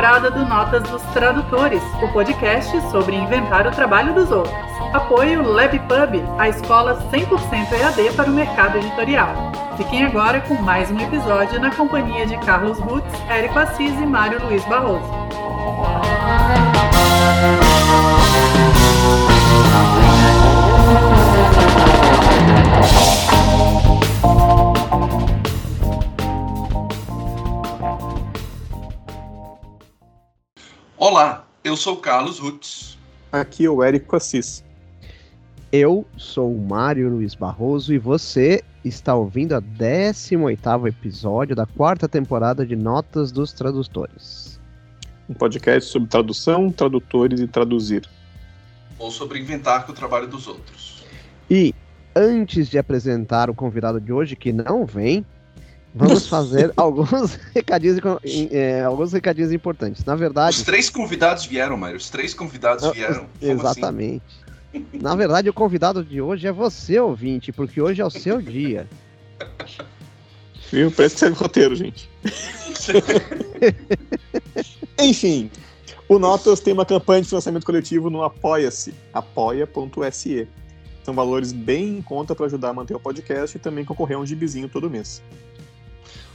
temporada do Notas dos Tradutores, o podcast sobre inventar o trabalho dos outros. Apoio LabPub, a escola 100% EAD para o mercado editorial. Fiquem agora com mais um episódio na companhia de Carlos Rutz, Érico Assis e Mário Luiz Barroso. Olá, eu sou Carlos Rutz. Aqui é o Érico Assis. Eu sou o Mário Luiz Barroso e você está ouvindo a 18º episódio da quarta temporada de Notas dos Tradutores. Um podcast sobre tradução, tradutores e traduzir. Ou sobre inventar com o trabalho dos outros. E antes de apresentar o convidado de hoje, que não vem, vamos fazer alguns recadinhos, é, alguns recadinhos importantes. Na verdade. Os três convidados vieram, Mário. Os três convidados ah, vieram. Como assim? exatamente. Assim? Na verdade, o convidado de hoje é você, ouvinte, porque hoje é o seu dia. Viu? Parece que segue roteiro, gente. Enfim, o Notas tem uma campanha de financiamento coletivo no Apoia-se, apoia.se. São valores bem em conta para ajudar a manter o podcast e também concorrer a um gibizinho todo mês.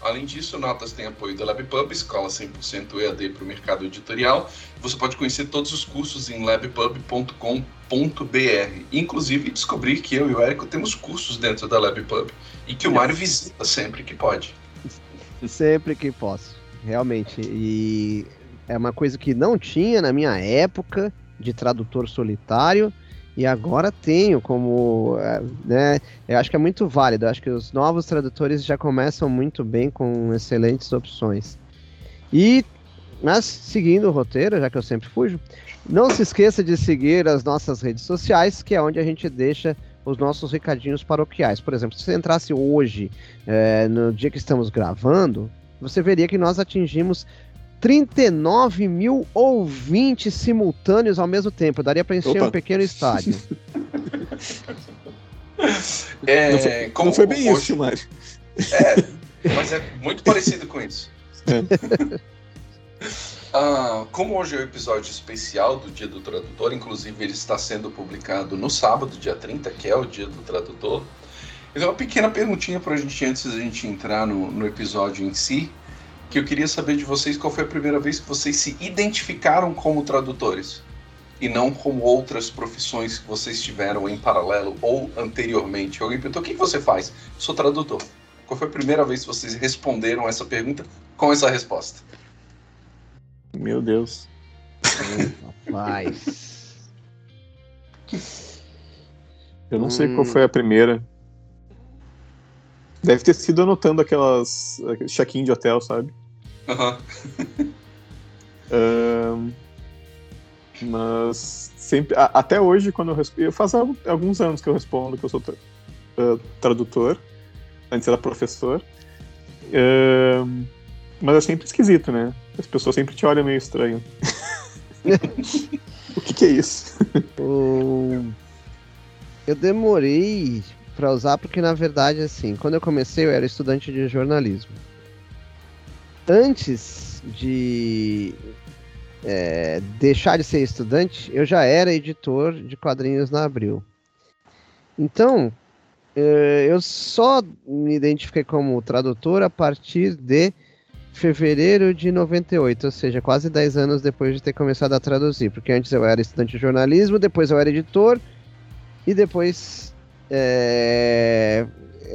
Além disso, Notas tem apoio da LabPub, escola 100% EAD para o mercado editorial. Você pode conhecer todos os cursos em labpub.com.br. Inclusive, descobrir que eu e o Érico temos cursos dentro da LabPub e que o Mário visita sempre que pode. Sempre que posso, realmente. E é uma coisa que não tinha na minha época de tradutor solitário e agora tenho como, é, né, eu acho que é muito válido, eu acho que os novos tradutores já começam muito bem com excelentes opções. E, mas seguindo o roteiro, já que eu sempre fujo, não se esqueça de seguir as nossas redes sociais, que é onde a gente deixa os nossos recadinhos paroquiais. Por exemplo, se você entrasse hoje, é, no dia que estamos gravando, você veria que nós atingimos 39 mil ouvintes simultâneos ao mesmo tempo. Daria para encher Opa. um pequeno estádio. é, não, foi, como, não foi bem hoje, isso, Mário. É, mas é muito parecido com isso. É. Ah, como hoje é o episódio especial do Dia do Tradutor, inclusive ele está sendo publicado no sábado, dia 30, que é o Dia do Tradutor. Então, uma pequena perguntinha para a gente antes da gente entrar no, no episódio em si que eu queria saber de vocês qual foi a primeira vez que vocês se identificaram como tradutores e não como outras profissões que vocês tiveram em paralelo ou anteriormente. Alguém perguntou: o que você faz? Sou tradutor. Qual foi a primeira vez que vocês responderam essa pergunta com essa resposta? Meu Deus. Rapaz. Eu não hum. sei qual foi a primeira. Deve ter sido anotando aquelas check-in de hotel, sabe? Uhum. mas sempre, a, até hoje, quando eu respondo. Faz alguns anos que eu respondo que eu sou uh, tradutor. Antes era professor. Uh, mas é sempre esquisito, né? As pessoas sempre te olham meio estranho. o que, que, é isso? eu demorei para usar, porque na verdade, assim, quando eu comecei eu era estudante de jornalismo. Antes de é, deixar de ser estudante, eu já era editor de quadrinhos na Abril. Então, é, eu só me identifiquei como tradutor a partir de fevereiro de 98, ou seja, quase 10 anos depois de ter começado a traduzir, porque antes eu era estudante de jornalismo, depois eu era editor e depois é,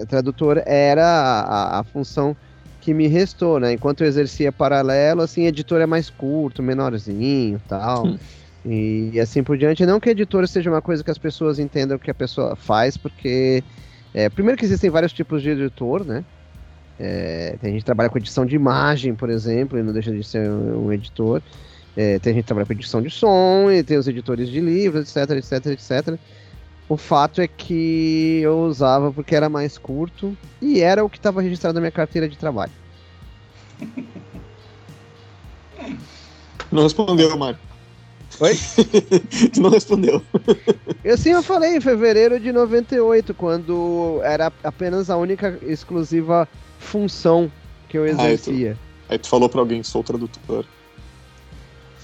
tradutor era a, a, função que me restou, né? Enquanto eu exercia paralelo, assim, editor é mais curto, menorzinho tal. Hum. E, e, assim por diante. Não que editor seja uma coisa que as pessoas entendam o que a pessoa faz, porque. É, primeiro que existem vários tipos de editor, né? É, tem gente que trabalha com edição de imagem, por exemplo, e não deixa de ser um, um editor. É, tem gente que trabalha com edição de som, e tem os editores de livros, etc, etc, etc. O fato é que eu usava porque era mais curto e era o que estava registrado na minha carteira de trabalho. Não respondeu, Mário. Oi? tu não respondeu. Eu sim, eu falei em fevereiro de 98, quando era apenas a única exclusiva função que eu exercia. Ah, Aí tu falou pra alguém, sou tradutor.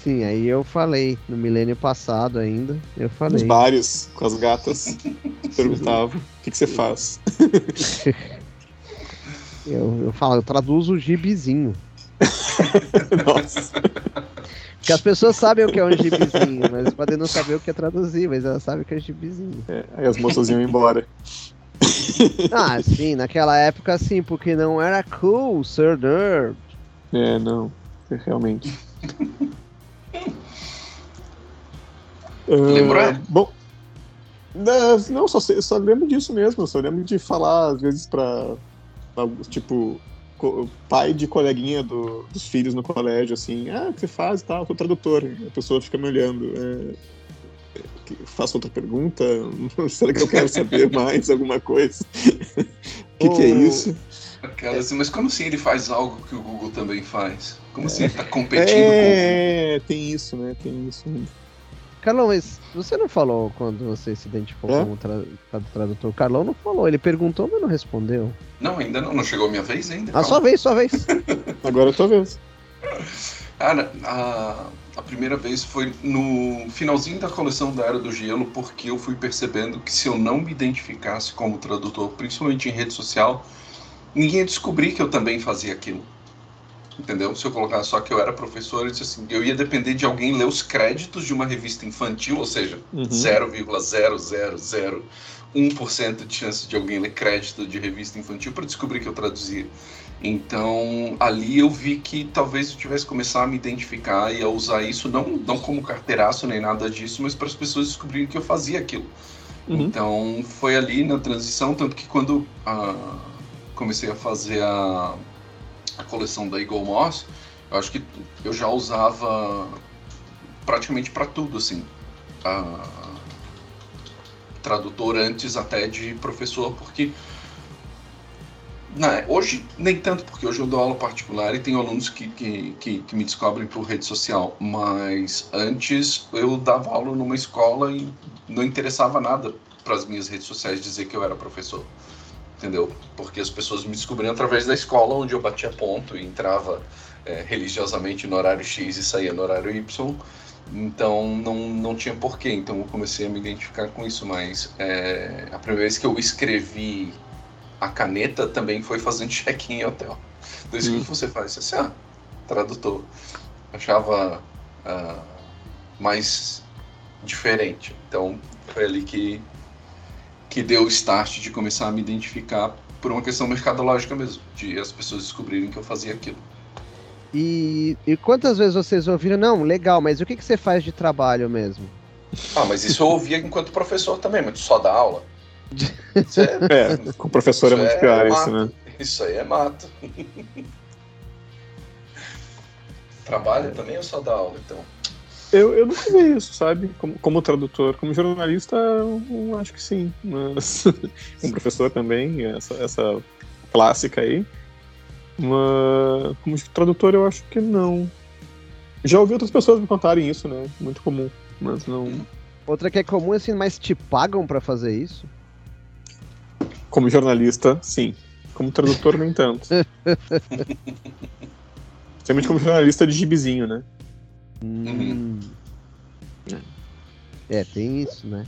Sim, aí eu falei, no milênio passado ainda, eu falei. Nos bares, com as gatas, perguntavam, o que, que você faz? eu, eu falo, eu traduzo o gibizinho. Nossa. Porque as pessoas sabem o que é um gibizinho, mas podem não saber o que é traduzir, mas elas sabem o que é gibizinho. É, aí as moças iam embora. Ah, sim, naquela época sim, porque não era cool, Sir Nerd. É, não, realmente. Lembrou? Uh, bom, não, só, só lembro disso mesmo. Só lembro de falar, às vezes, pra. pra, tipo, pai de coleguinha do- dos filhos no colégio, assim: ah, o que você faz e tal? Sou tradutor. A pessoa fica me olhando. É, faço outra pergunta? Será que eu quero saber mais alguma coisa? O que, que é isso? Aquela assim, mas como assim ele faz algo que o Google também faz? Como assim tá competindo É, tem isso, né? Tem isso. Carlão, mas você não falou quando você se identificou É? como tra tra- tradutor? Carlão não falou, ele perguntou, mas não respondeu. com... Não, ainda não, não chegou a minha vez ainda. Ah, calma. sua vez, sua vez. Agora é a tua vez. Cara, a, a primeira vez foi no finalzinho da coleção da Era do Gelo, porque eu fui percebendo que se eu não me identificasse como tradutor, principalmente em rede social, ninguém ia descobrir que eu também fazia aquilo. Entendeu? Se eu colocasse só que eu era professor, eu, disse assim, eu ia depender de alguém ler os créditos de uma revista infantil, ou seja, Uhum. 0,0001% de chance de alguém ler crédito de revista infantil para descobrir que eu traduzia. Então, ali eu vi que talvez eu tivesse que começar a me identificar e a usar isso não, não como carteiraço nem nada disso, mas para as pessoas descobrirem que eu fazia aquilo. Uhum. Então, foi ali na transição, tanto que quando ah, comecei a fazer a, a coleção da Eagle Moss, eu acho que eu já usava praticamente para tudo, assim. a- tradutor antes até de professor, porque na- hoje nem tanto, porque hoje eu dou aula particular e tenho alunos que, que, que, que me descobrem por rede social, mas antes eu dava aula numa escola e não interessava nada para as minhas redes sociais dizer que eu era professor, entendeu? Porque as pessoas me descobriam através da escola onde eu batia ponto e entrava é, religiosamente no horário X e saía no horário Y, então não, não tinha porquê, então eu comecei a me identificar com isso, mas é, a primeira vez que eu escrevi a caneta também foi fazendo check-in em hotel. Então isso Hum. que você faz, você assim, ah, tradutor. Achava ah, mais diferente. Então foi ali que, que deu o start de começar a me identificar por uma questão mercadológica mesmo, de as pessoas descobrirem que eu fazia aquilo. E, e quantas vezes vocês ouviram? Não, legal, mas o que, que você faz de trabalho mesmo? Ah, mas isso eu ouvia enquanto professor também, mas tu só dá aula. Isso, é, É, com o professor é muito é pior mato. isso, né? isso aí é mato. Trabalha também ou só dá aula, então? Eu, eu nunca vi isso, sabe? Como, como tradutor. Como jornalista, eu, acho que sim. Mas como professor também, essa, essa clássica aí. Mas como tradutor, eu acho que não. Já ouvi outras pessoas me contarem isso, né? Muito comum. Mas não. Outra que é comum, assim, mas te pagam pra fazer isso? Como jornalista, sim. Como tradutor, nem tanto. Principalmente como jornalista de gibizinho, né? Hum. É, tem isso, né?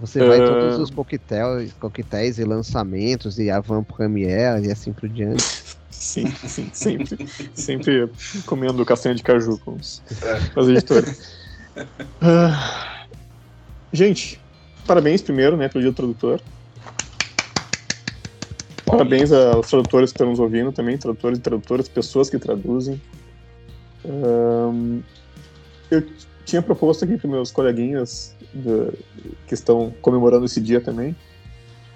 Você vai em todos os coquetéis, coquetéis e lançamentos e Avant Premiere e assim por diante. Sim, sim, sempre, sempre comendo castanha de caju com os, É. com as editoras. Ah, gente, parabéns primeiro, né, pelo dia do tradutor. Parabéns aos tradutores que estão nos ouvindo também, tradutores e tradutoras, pessoas que traduzem. Ahn, eu tinha proposto aqui para meus coleguinhas que estão comemorando esse dia também,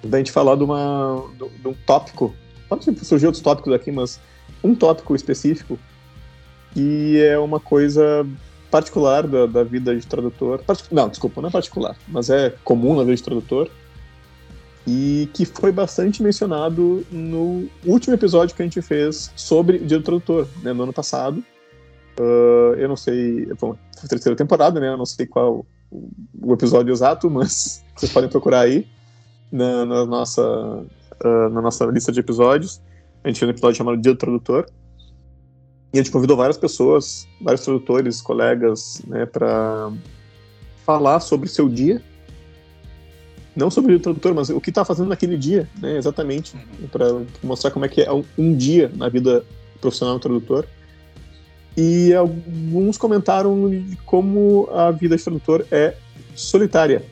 da gente falar de, uma, de, de um tópico. Pode surgir outros tópicos aqui, mas um tópico específico que é uma coisa particular da, da vida de tradutor. Partic- Não, desculpa, não é particular, mas é comum na vida de tradutor e que foi bastante mencionado no último episódio que a gente fez sobre o Dia do Tradutor, né, no ano passado. Ah, eu não sei, bom, foi a terceira temporada, né? Eu não sei qual o, episódio exato, mas vocês podem procurar aí na, na nossa ah, na nossa lista de episódios. A gente fez um episódio chamado Dia do Tradutor. E a gente convidou várias pessoas, vários tradutores, colegas, né, para falar sobre seu dia. Não sobre o tradutor, mas o que está fazendo naquele dia, né, exatamente. Uhum. Para mostrar como é que é um, um dia na vida profissional do tradutor. E alguns comentaram como a vida de tradutor é solitária.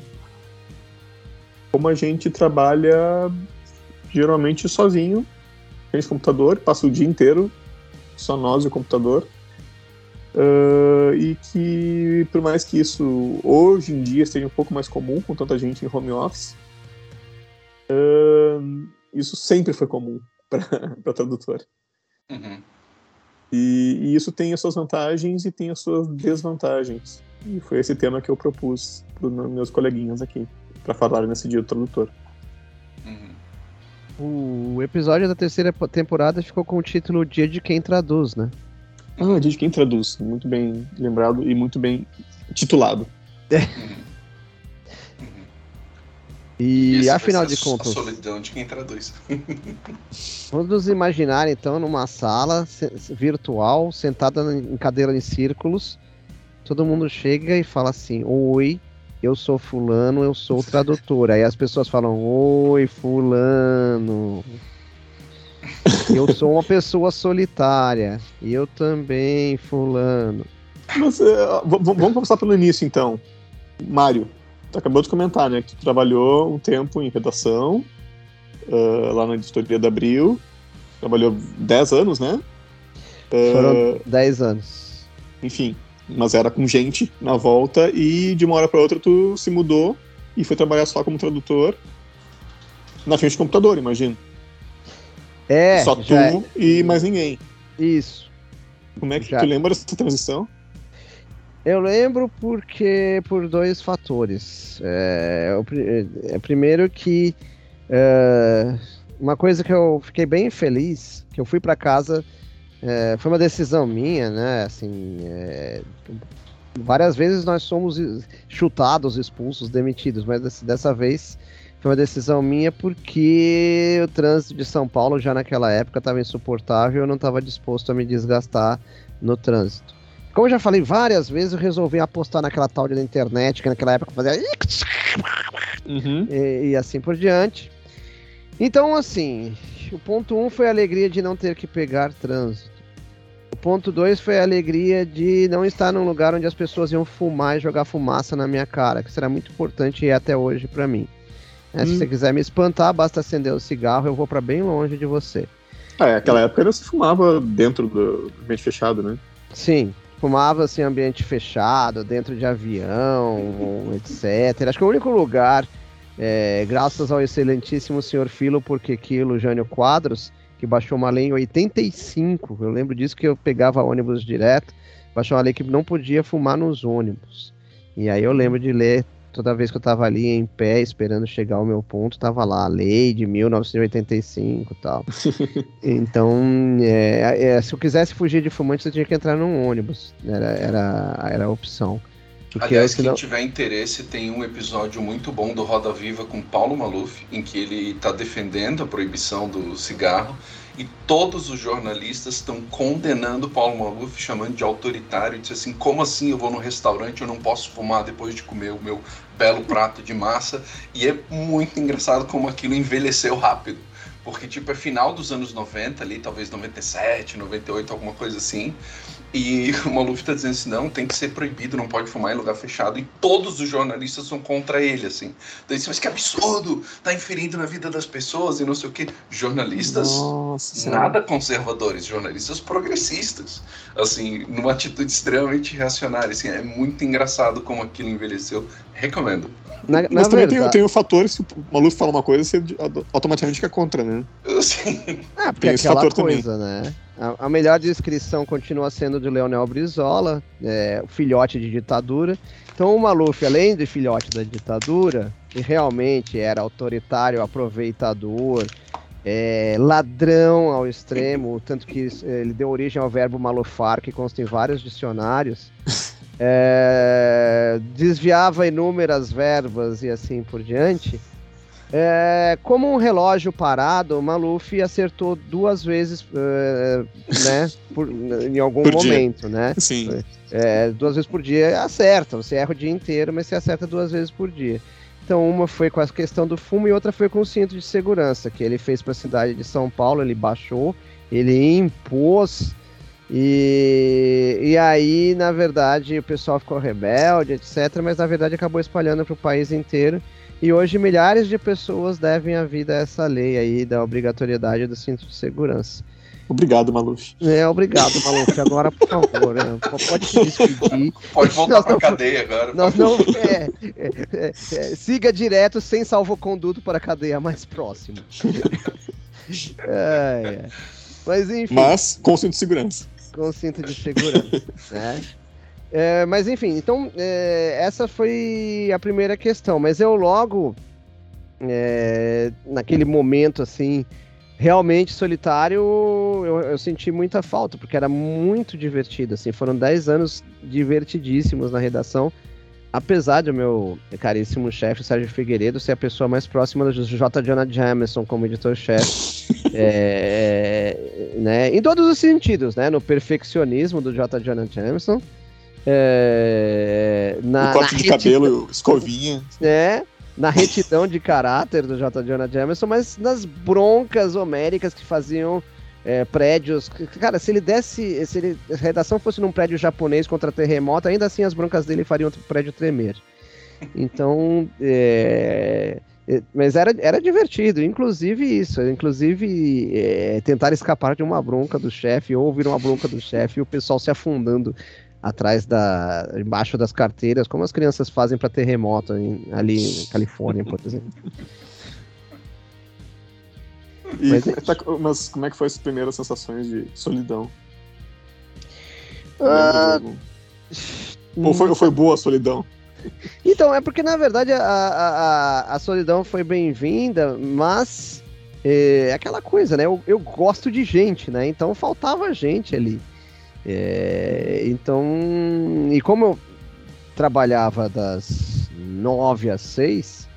Como a gente trabalha geralmente sozinho, frente computador, passa o dia inteiro só nós e o computador. Uh, e que, por mais que isso hoje em dia seja um pouco mais comum com tanta gente em home office, uh, isso sempre foi comum para tradutor. Uhum. E, e, isso tem as suas vantagens e tem as suas desvantagens. E foi esse tema que eu propus para os meus coleguinhas aqui, para falar nesse dia do tradutor. Uhum. O episódio da terceira temporada ficou com o título Dia de Quem Traduz, né? Ah, Dia de Quem Traduz. Muito bem lembrado e muito bem titulado. Uhum. E vai afinal de a contas, solidão de quem traduz. vamos nos imaginar então numa sala virtual, sentada em cadeira em círculos. Todo mundo chega e fala assim: Oi, eu sou Fulano, eu sou o tradutor. Aí as pessoas falam: Oi, Fulano. Eu sou uma pessoa solitária. E eu também, Fulano. Mas, v- vamos começar pelo início, então. Mário, acabou de comentar, né, que tu trabalhou um tempo em redação, eh, lá na editoria da Abril. Trabalhou 10 anos, né? Eh, Foram 10 anos. enfim, mas era com gente na volta e de uma hora para outra tu se mudou e foi trabalhar só como tradutor na frente do computador, imagino. É, só tu é- e mais ninguém. isso. Como é que Já. tu lembra dessa transição? Eu lembro porque por dois fatores. É, o, é, primeiro que é, uma coisa que eu fiquei bem feliz, que eu fui para casa, é, foi uma decisão minha, né? Assim, é, várias vezes nós somos chutados, expulsos, demitidos, mas dessa- dessa vez foi uma decisão minha porque o trânsito de São Paulo já naquela época estava insuportável eu não estava disposto a me desgastar no trânsito. Como eu já falei várias vezes, eu resolvi apostar naquela tal de internet, que naquela época fazia Uhum. e, e assim por diante. Então, assim, o ponto um foi a alegria de não ter que pegar trânsito. O ponto dois foi a alegria de não estar num lugar onde as pessoas iam fumar e jogar fumaça na minha cara, que será muito importante e é até hoje pra mim. É, Se Hum. você quiser me espantar, basta acender o cigarro, eu vou pra bem longe de você. Ah, é, aquela época não se fumava dentro do ambiente fechado, né? Sim, fumava assim, em ambiente fechado, dentro de avião, etc. Acho que o único lugar, é, graças ao excelentíssimo senhor Filo porque Quilo Jânio Quadros, que baixou uma lei em 85, eu lembro disso que eu pegava ônibus direto, baixou uma lei que não podia fumar nos ônibus. E aí eu lembro de ler toda vez que eu tava ali em pé, esperando chegar ao meu ponto, tava lá a lei de 1985 e tal. Então, é, é, se eu quisesse fugir de fumante, eu tinha que entrar num ônibus. Era, era, era a opção. Porque Aliás, quem senão- tiver interesse, tem um episódio muito bom do Roda Viva com Paulo Maluf, em que ele está defendendo a proibição do cigarro e todos os jornalistas estão condenando Paulo Maluf, chamando de autoritário, e diz assim, como assim eu vou no restaurante eu não posso fumar depois de comer o meu belo prato de massa? E é muito engraçado como aquilo envelheceu rápido. Porque, tipo, é final dos anos 90 ali, talvez 97, 98, alguma coisa assim. E o Maluf tá dizendo assim, não, tem que ser proibido, não pode fumar em lugar fechado. E todos os jornalistas são contra ele, assim. Então, assim, mas que absurdo, tá inferindo na vida das pessoas e não sei o quê. Jornalistas Nossa nada conservadores, jornalistas progressistas, assim, numa atitude extremamente reacionária, assim, é muito engraçado como aquilo envelheceu. Recomendo. na, na Mas também tem, verdade, tem o fator, se o Maluf fala uma coisa, você automaticamente fica contra, né? Assim, Ah, porque Tem esse aquela fator também. coisa, né? A, a melhor descrição continua sendo de Leonel Brizola, é, o filhote de ditadura. Então o Maluf, além de filhote da ditadura, que realmente era autoritário, aproveitador, é, ladrão ao extremo, tanto que isso, ele deu origem ao verbo malufar, que consta em vários dicionários. É, desviava inúmeras verbas e assim por diante. É, como um relógio parado, o Maluf acertou duas vezes, é, né, por, em algum por momento, dia. né? Sim. É, duas vezes por dia acerta, você erra o dia inteiro, mas você acerta duas vezes por dia. Então, uma foi com a questão do fumo e outra foi com o cinto de segurança, que ele fez para a cidade de São Paulo, ele baixou, ele impôs, e, e aí, na verdade, o pessoal ficou rebelde, etc., mas na verdade acabou espalhando para o país inteiro. E hoje milhares de pessoas devem a vida a essa lei aí da obrigatoriedade do cinto de segurança. Obrigado, Maluf. É, obrigado, Maluf. Agora, por favor, né? pode se despedir. Pode voltar para cadeia agora. Nós não, é, é, é, é, siga direto sem salvo-conduto para a cadeia mais próxima. É, Mas, enfim. Mas com cinto de segurança. Com cinto de segurança, né? É, mas enfim, então é, essa foi a primeira questão. Mas eu logo, é, naquele momento assim, realmente solitário, eu, eu, senti muita falta, porque era muito divertido. Assim, foram 10 anos divertidíssimos na redação. Apesar do meu caríssimo chefe, Sérgio Figueiredo, ser a pessoa mais próxima do J. Jonah Jameson como editor-chefe. é, né, em todos os sentidos, né? No perfeccionismo do J. Jonah Jameson é, na, o corte de cabelo, escovinha. É, na retidão de caráter do J. Jonah Jameson, mas nas broncas homéricas que faziam é, prédios. Cara, se ele desse. Se ele, a redação fosse num prédio japonês contra terremoto, ainda assim as broncas dele fariam o prédio tremer. Então. É, é, mas era, era divertido, inclusive isso, inclusive é, tentar escapar de uma bronca do chefe, ou ouvir uma bronca do chefe e o pessoal se afundando atrás da embaixo das carteiras, como as crianças fazem para terremoto em, ali em Califórnia, por exemplo. E mas, como é tá, mas, como é que foi as primeiras sensações de solidão? Ah, ou, foi, ou foi boa a solidão? Então, é porque na verdade a, a, a solidão foi bem-vinda, mas é aquela coisa, né? Eu, eu gosto de gente, né? Então faltava gente ali. É, então, e como eu trabalhava das nove às seis,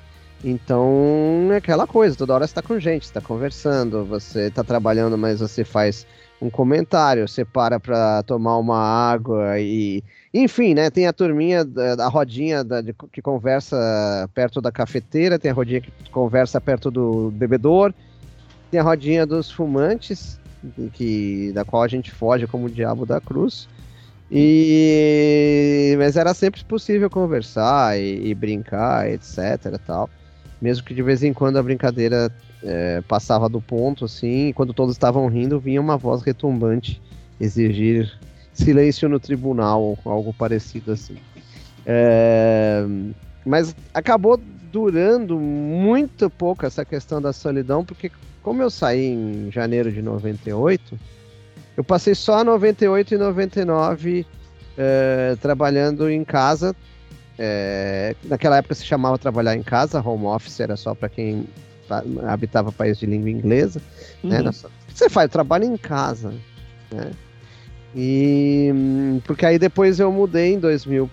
então é aquela coisa, toda hora você está com gente, está conversando, você está trabalhando, mas você faz um comentário, você para para tomar uma água e, enfim, né? Tem a turminha da rodinha da, de, que conversa perto da cafeteira, tem a rodinha que conversa perto do bebedor, tem a rodinha dos fumantes que, da qual a gente foge como o diabo da cruz. E mas era sempre possível conversar e, e brincar, etc. Tal. Mesmo que de vez em quando a brincadeira é, passava do ponto, assim, e quando todos estavam rindo, vinha uma voz retumbante exigir silêncio no tribunal, algo parecido assim. É, mas acabou durando muito pouco essa questão da solidão, porque como eu saí em janeiro de 98, eu passei só 98 e 99 é, trabalhando em casa. É, naquela época se chamava trabalhar em casa, home office era só para quem habitava país de língua inglesa. Né? Uhum. Né? Você faz trabalho em casa. Né? E porque aí depois eu mudei em 2000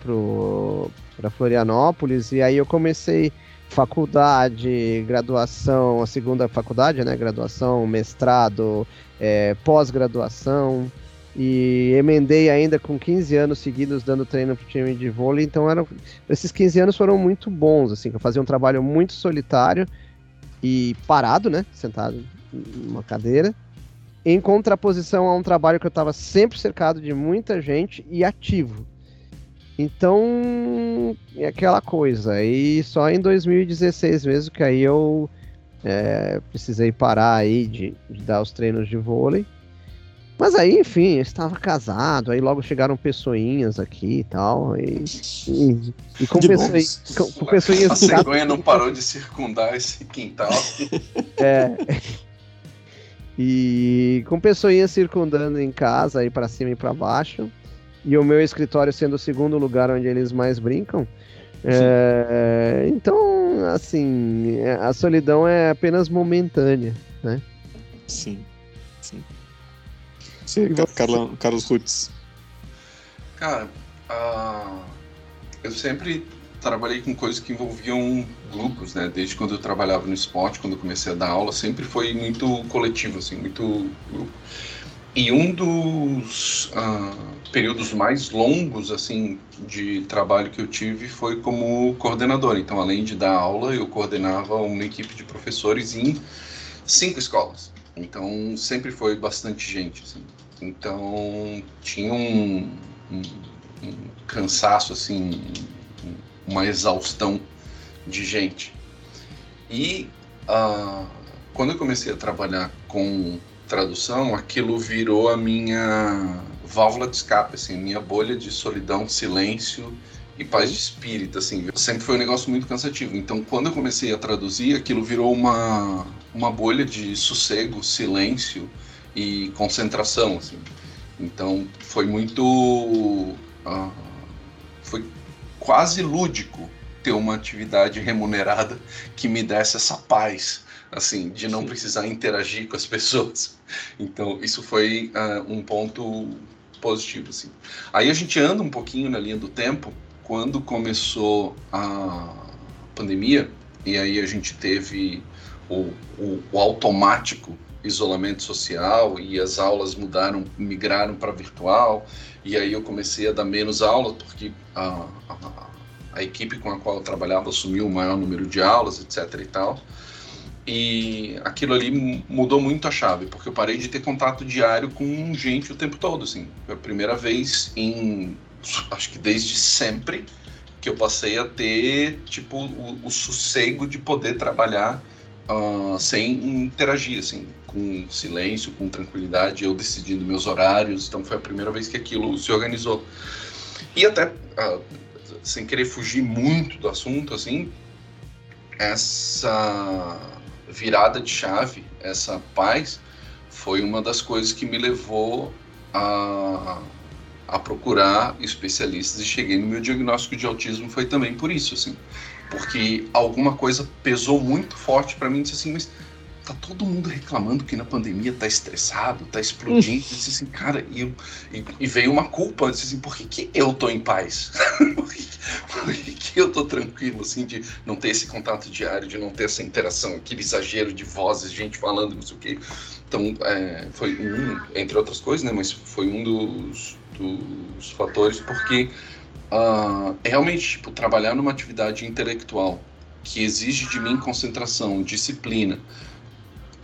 para Florianópolis e aí eu comecei faculdade, graduação, a segunda faculdade, né? Graduação, mestrado, é, pós-graduação. E emendei ainda com 15 anos seguidos dando treino pro time de vôlei. Então eram, esses 15 anos foram muito bons, assim, que eu fazia um trabalho muito solitário e parado, né? Sentado numa cadeira. Em contraposição a um trabalho que eu estava sempre cercado de muita gente e ativo. Então, é aquela coisa. E só em 2016 mesmo que aí eu é, precisei parar aí de, de, dar os treinos de vôlei. Mas aí, enfim, eu estava casado, aí logo chegaram pessoinhas aqui e tal. E, e, e com, pessoinhas, com, com pessoinhas. A cegonha não parou de circundar esse quintal. É. E com pessoinhas circundando em casa, aí para cima e para baixo e o meu escritório sendo o segundo lugar onde eles mais brincam. É, então, assim, a solidão é apenas momentânea, né? Sim, sim. Sim, Carlos, Carlos Rutz. Cara, uh, eu sempre trabalhei com coisas que envolviam grupos, né? Desde quando eu trabalhava no esporte, quando eu comecei a dar aula, sempre foi muito coletivo, assim, muito grupo. E um dos uh, períodos mais longos, assim, de trabalho que eu tive foi como coordenador. Então, além de dar aula, eu coordenava uma equipe de professores em cinco escolas. Então, sempre foi bastante gente, assim. Então, tinha um, um, um cansaço, assim, uma exaustão de gente. E uh, quando eu comecei a trabalhar com tradução, aquilo virou a minha válvula de escape, assim, minha bolha de solidão, silêncio e paz de espírito, assim. Sempre foi um negócio muito cansativo. Então, quando eu comecei a traduzir, aquilo virou uma, uma bolha de sossego, silêncio e concentração, assim. Então, foi muito... Uh, foi quase lúdico ter uma atividade remunerada que me desse essa paz, assim, de não Sim. precisar interagir com as pessoas. Então, isso foi uh, um ponto positivo, assim. Aí a gente anda um pouquinho na linha do tempo, quando começou a pandemia, e aí a gente teve o, o, o automático isolamento social e as aulas mudaram, migraram para virtual, e aí eu comecei a dar menos aulas, porque a, a, a equipe com a qual eu trabalhava assumiu o maior número de aulas, etc e tal. E aquilo ali mudou muito a chave, porque eu parei de ter contato diário com gente o tempo todo, assim. Foi a primeira vez em, acho que desde sempre, que eu passei a ter, tipo, o, o sossego de poder trabalhar uh, sem interagir, assim, com silêncio, com tranquilidade, eu decidindo meus horários. Então foi a primeira vez que aquilo se organizou. E até, uh, sem querer fugir muito do assunto, assim, essa virada de chave, essa paz, foi uma das coisas que me levou a, a procurar especialistas e cheguei no meu diagnóstico de autismo foi também por isso, assim, porque alguma coisa pesou muito forte para mim, disse assim, mas tá todo mundo reclamando que na pandemia tá estressado, tá explodindo. Eu disse assim, cara, e, e, e, veio uma culpa, eu disse assim, por que, que eu tô em paz? por, que, por que, que eu tô tranquilo, assim, de não ter esse contato diário, de não ter essa interação, aquele exagero de vozes, gente falando, não sei o quê. Então, é, foi um, entre outras coisas, né, mas foi um dos, dos fatores, porque uh, realmente, tipo, trabalhar numa atividade intelectual que exige de mim concentração, disciplina,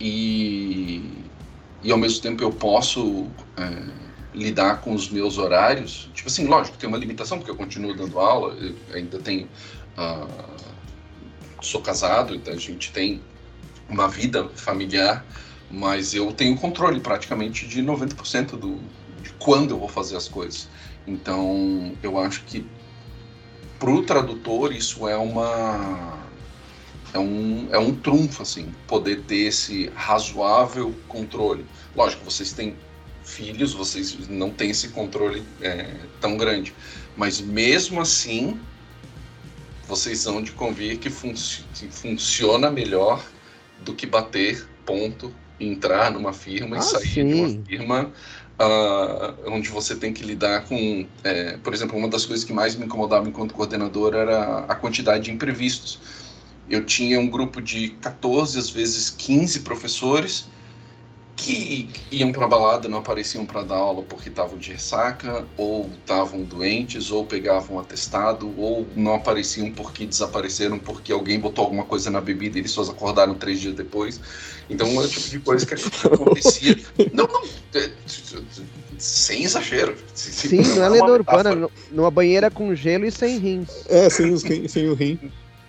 e, e ao mesmo tempo eu posso é, lidar com os meus horários. Tipo assim, lógico, tem uma limitação, porque eu continuo dando aula, ainda tenho. Uh, sou casado, então a gente tem uma vida familiar, mas eu tenho controle praticamente de 90% do, de quando eu vou fazer as coisas. Então, eu acho que para o tradutor isso é uma é um, é um trunfo, assim, poder ter esse razoável controle. Lógico, vocês têm filhos, vocês não têm esse controle é, tão grande, mas mesmo assim, vocês vão de convir que, que funciona melhor do que bater ponto, entrar numa firma ah, e sair sim. de uma firma Uh, onde você tem que lidar com, é, por exemplo, uma das coisas que mais me incomodava enquanto coordenador era a quantidade de imprevistos eu tinha um grupo de 14, às vezes 15 professores que iam para balada, não apareciam para dar aula porque estavam de ressaca, ou estavam doentes, ou pegavam atestado, ou não apareciam porque desapareceram porque alguém botou alguma coisa na bebida e eles só acordaram três dias depois. Então é o tipo de coisa que acontecia. não, não, é, sem exagero. Sim, não é lenda urbana, numa banheira com gelo e sem rins. É, sem, sem, sem o rim.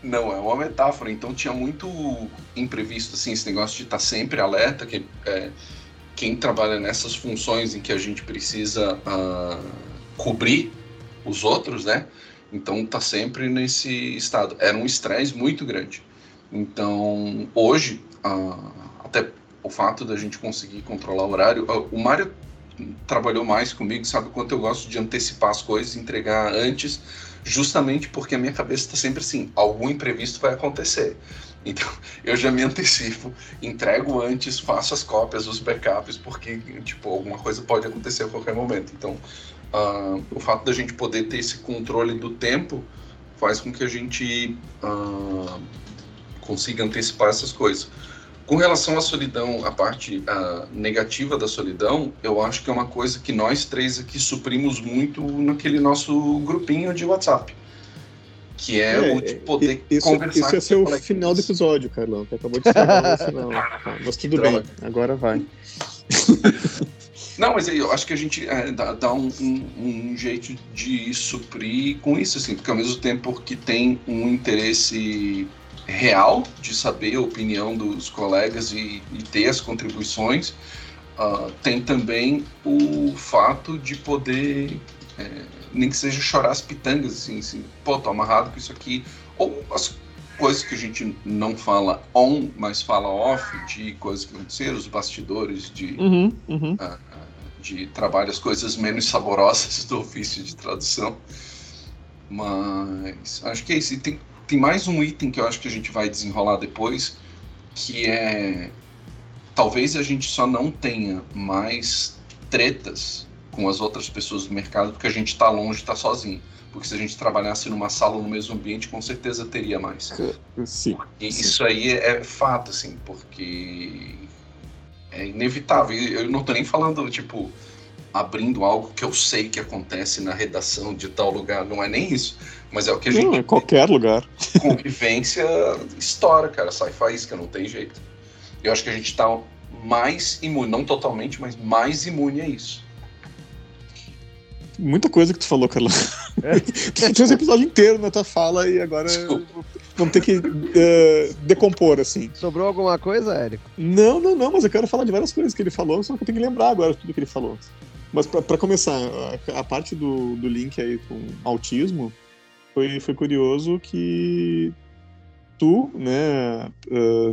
Não, é uma metáfora. Então tinha muito imprevisto, assim, esse negócio de estar tá sempre alerta, que é, quem trabalha nessas funções em que a gente precisa uh, cobrir os outros, né? Então tá sempre nesse estado. Era um estresse muito grande. Então hoje, uh, até o fato da gente conseguir controlar o horário, uh, o Mário trabalhou mais comigo, sabe quanto eu gosto de antecipar as coisas, entregar antes justamente porque a minha cabeça está sempre assim: algum imprevisto vai acontecer. Então, eu já me antecipo, entrego antes, faço as cópias, os backups, porque, tipo, alguma coisa pode acontecer a qualquer momento. Então, uh, o fato da gente poder ter esse controle do tempo faz com que a gente uh, consiga antecipar essas coisas. Com relação à solidão, a parte uh, negativa da solidão, eu acho que é uma coisa que nós três aqui suprimos muito naquele nosso grupinho de WhatsApp. Que é, é o de poder isso, conversar Isso ia ser o final do episódio, Carlão, que acabou de falar no final. Mas tudo Droga. bem, agora vai. Não, mas eu acho que a gente é, dá, dá um, um, um, jeito de suprir com isso, assim, porque ao mesmo tempo que tem um interesse real de saber a opinião dos colegas e, e ter as contribuições, uh, tem também o fato de poder, é, nem que seja chorar as pitangas, assim, assim, pô, tô amarrado com isso aqui, ou as coisas que a gente não fala on, mas fala off, de coisas que aconteceram, os bastidores de, uhum, uhum. Uh, de trabalho, as coisas menos saborosas do ofício de tradução. Mas acho que é isso. E tem, tem mais um item que eu acho que a gente vai desenrolar depois, que é talvez a gente só não tenha mais tretas com as outras pessoas do mercado porque a gente está longe, está sozinho. Porque se a gente trabalhasse numa sala no mesmo ambiente, com certeza teria mais. Sim. E sim. isso aí é fato, assim, porque é inevitável. Eu não estou nem falando, tipo, abrindo algo que eu sei que acontece na redação de tal lugar. Não é nem isso. Mas é o que a gente. Não, em qualquer lugar. Convivência estoura, cara. Sai faísca, não tem jeito. Eu acho que a gente está mais imune, não totalmente, mas mais imune a isso. Muita coisa que tu falou, Carlão. É. tu fez um episódio inteiro na tua fala e agora Desculpa. vamos ter que uh, decompor, assim. Sobrou alguma coisa, Érico? Não, não, não, mas eu quero falar de várias coisas que ele falou, só que eu tenho que lembrar agora tudo que ele falou. Mas para começar, a, a, parte do, do link aí com autismo, foi, foi curioso que tu, né, uh,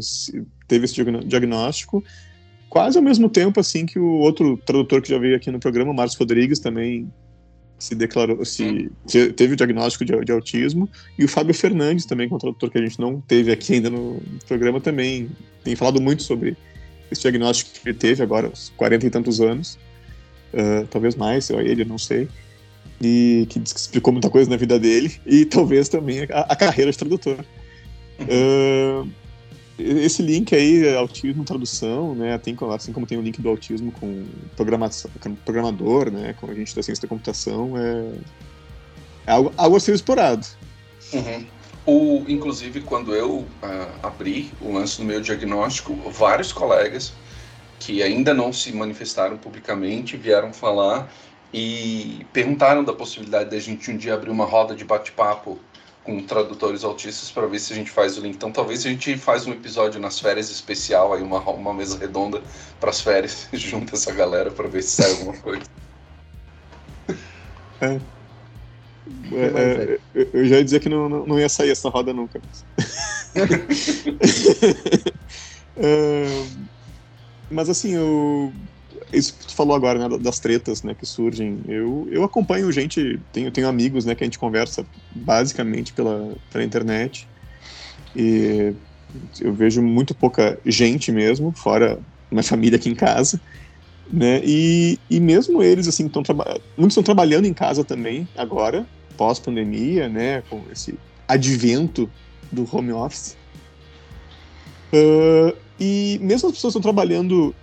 teve esse diagnóstico quase ao mesmo tempo assim que o outro tradutor que já veio aqui no programa, Márcio Rodrigues, também se declarou, se teve o diagnóstico de, de, autismo, e o Fábio Fernandes também, que é um tradutor que a gente não teve aqui ainda no programa, também tem falado muito sobre esse diagnóstico que ele teve agora, aos 40 e tantos anos, uh, talvez mais, ele, não sei, e que explicou muita coisa na vida dele, e talvez também a, a carreira de tradutor. Uh, esse link aí, autismo tradução, né, tem, assim como tem o link do autismo com programação, programador, né, com a gente da ciência da computação, é, é algo, algo a ser explorado. Uhum. O, inclusive, quando eu uh, abri o lance do meu diagnóstico, vários colegas que ainda não se manifestaram publicamente vieram falar e perguntaram da possibilidade de a gente um dia abrir uma roda de bate-papo com tradutores autistas para ver se a gente faz o link. Então talvez a gente faz um episódio nas férias especial, aí uma, uma mesa redonda para as férias, junta essa galera para ver se sai alguma coisa. É. É, é, eu já ia dizer que não, não, não ia sair essa roda nunca. É, mas assim, eu isso que tu falou agora, né, das tretas, né, que surgem. Eu, eu acompanho gente, tenho, tenho amigos, né, que a gente conversa basicamente pela, pela internet. E eu vejo muito pouca gente mesmo, fora minha família aqui em casa, né? E, e mesmo eles, assim, estão muitos estão trabalhando em casa também agora, pós-pandemia, né, com esse advento do home office. Uh, e mesmo as pessoas estão trabalhando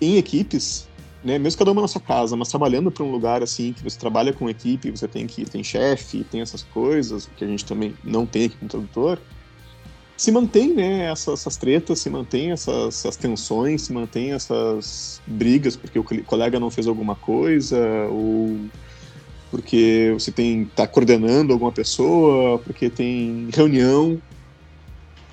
em equipes, né, mesmo cada uma na sua casa, mas trabalhando para um lugar assim que você trabalha com equipe, você tem que tem chefe, tem essas coisas que a gente também não tem aqui no tradutor, se mantém, né, essas, essas tretas, se mantém essas, essas, tensões, se mantém essas brigas porque o colega não fez alguma coisa ou porque você tem tá coordenando alguma pessoa, porque tem reunião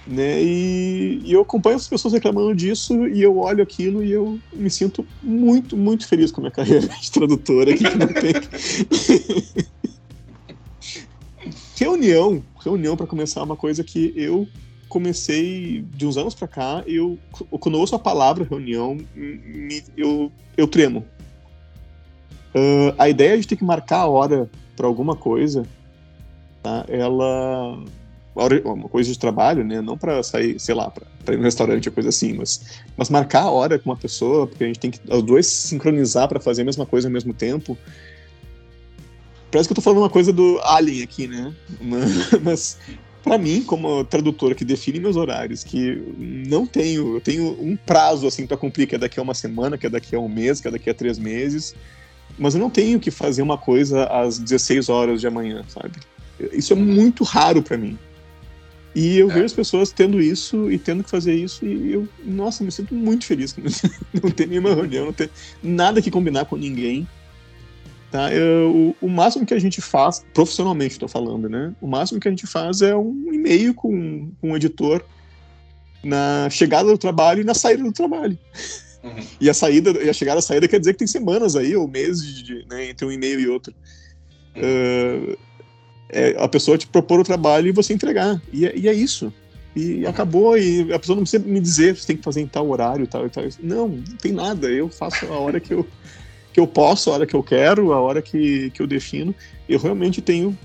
né? E, e, eu acompanho as pessoas reclamando disso e eu olho aquilo e eu me sinto muito, muito feliz com a minha carreira de tradutora que não tem. reunião, reunião para começar é uma coisa que eu comecei de uns anos para cá. Eu quando eu ouço a palavra reunião, me, eu eu tremo. Uh, a ideia de ter que marcar a hora para alguma coisa, tá? Ela uma coisa de trabalho, né? Não para sair, sei lá, para ir no restaurante ou coisa assim, mas, mas marcar a hora com uma pessoa, porque a gente tem que os dois se sincronizar para fazer a mesma coisa ao mesmo tempo. parece que eu tô falando uma coisa do Alien aqui, né? Mas, para mim, como tradutor que define meus horários, que não tenho, eu tenho um prazo assim para cumprir, que é daqui a uma semana, que é daqui a um mês, que é daqui a três meses, mas eu não tenho que fazer uma coisa às 16 horas de amanhã, sabe? Isso é muito raro para mim. E eu é. vejo as pessoas tendo isso e tendo que fazer isso, e eu, nossa, me sinto muito feliz que não tem nenhuma reunião, não tem nada que combinar com ninguém. Tá? Eu, o, o, máximo que a gente faz, profissionalmente estou falando, né? O máximo que a gente faz é um e-mail com, com um editor na chegada do trabalho e na saída do trabalho. Uhum. E a saída, e a chegada a saída quer dizer que tem semanas aí, ou meses de, né, entre um e-mail e outro. Uhum. Uh, é a pessoa te propor o trabalho e você entregar. E, é, e é isso. E acabou, e a pessoa não precisa me dizer você tem que fazer em tal horário, tal e tal. Não, não tem nada. Eu faço a hora que eu, que eu posso, a hora que eu quero, a hora que, que eu defino. Eu realmente tenho.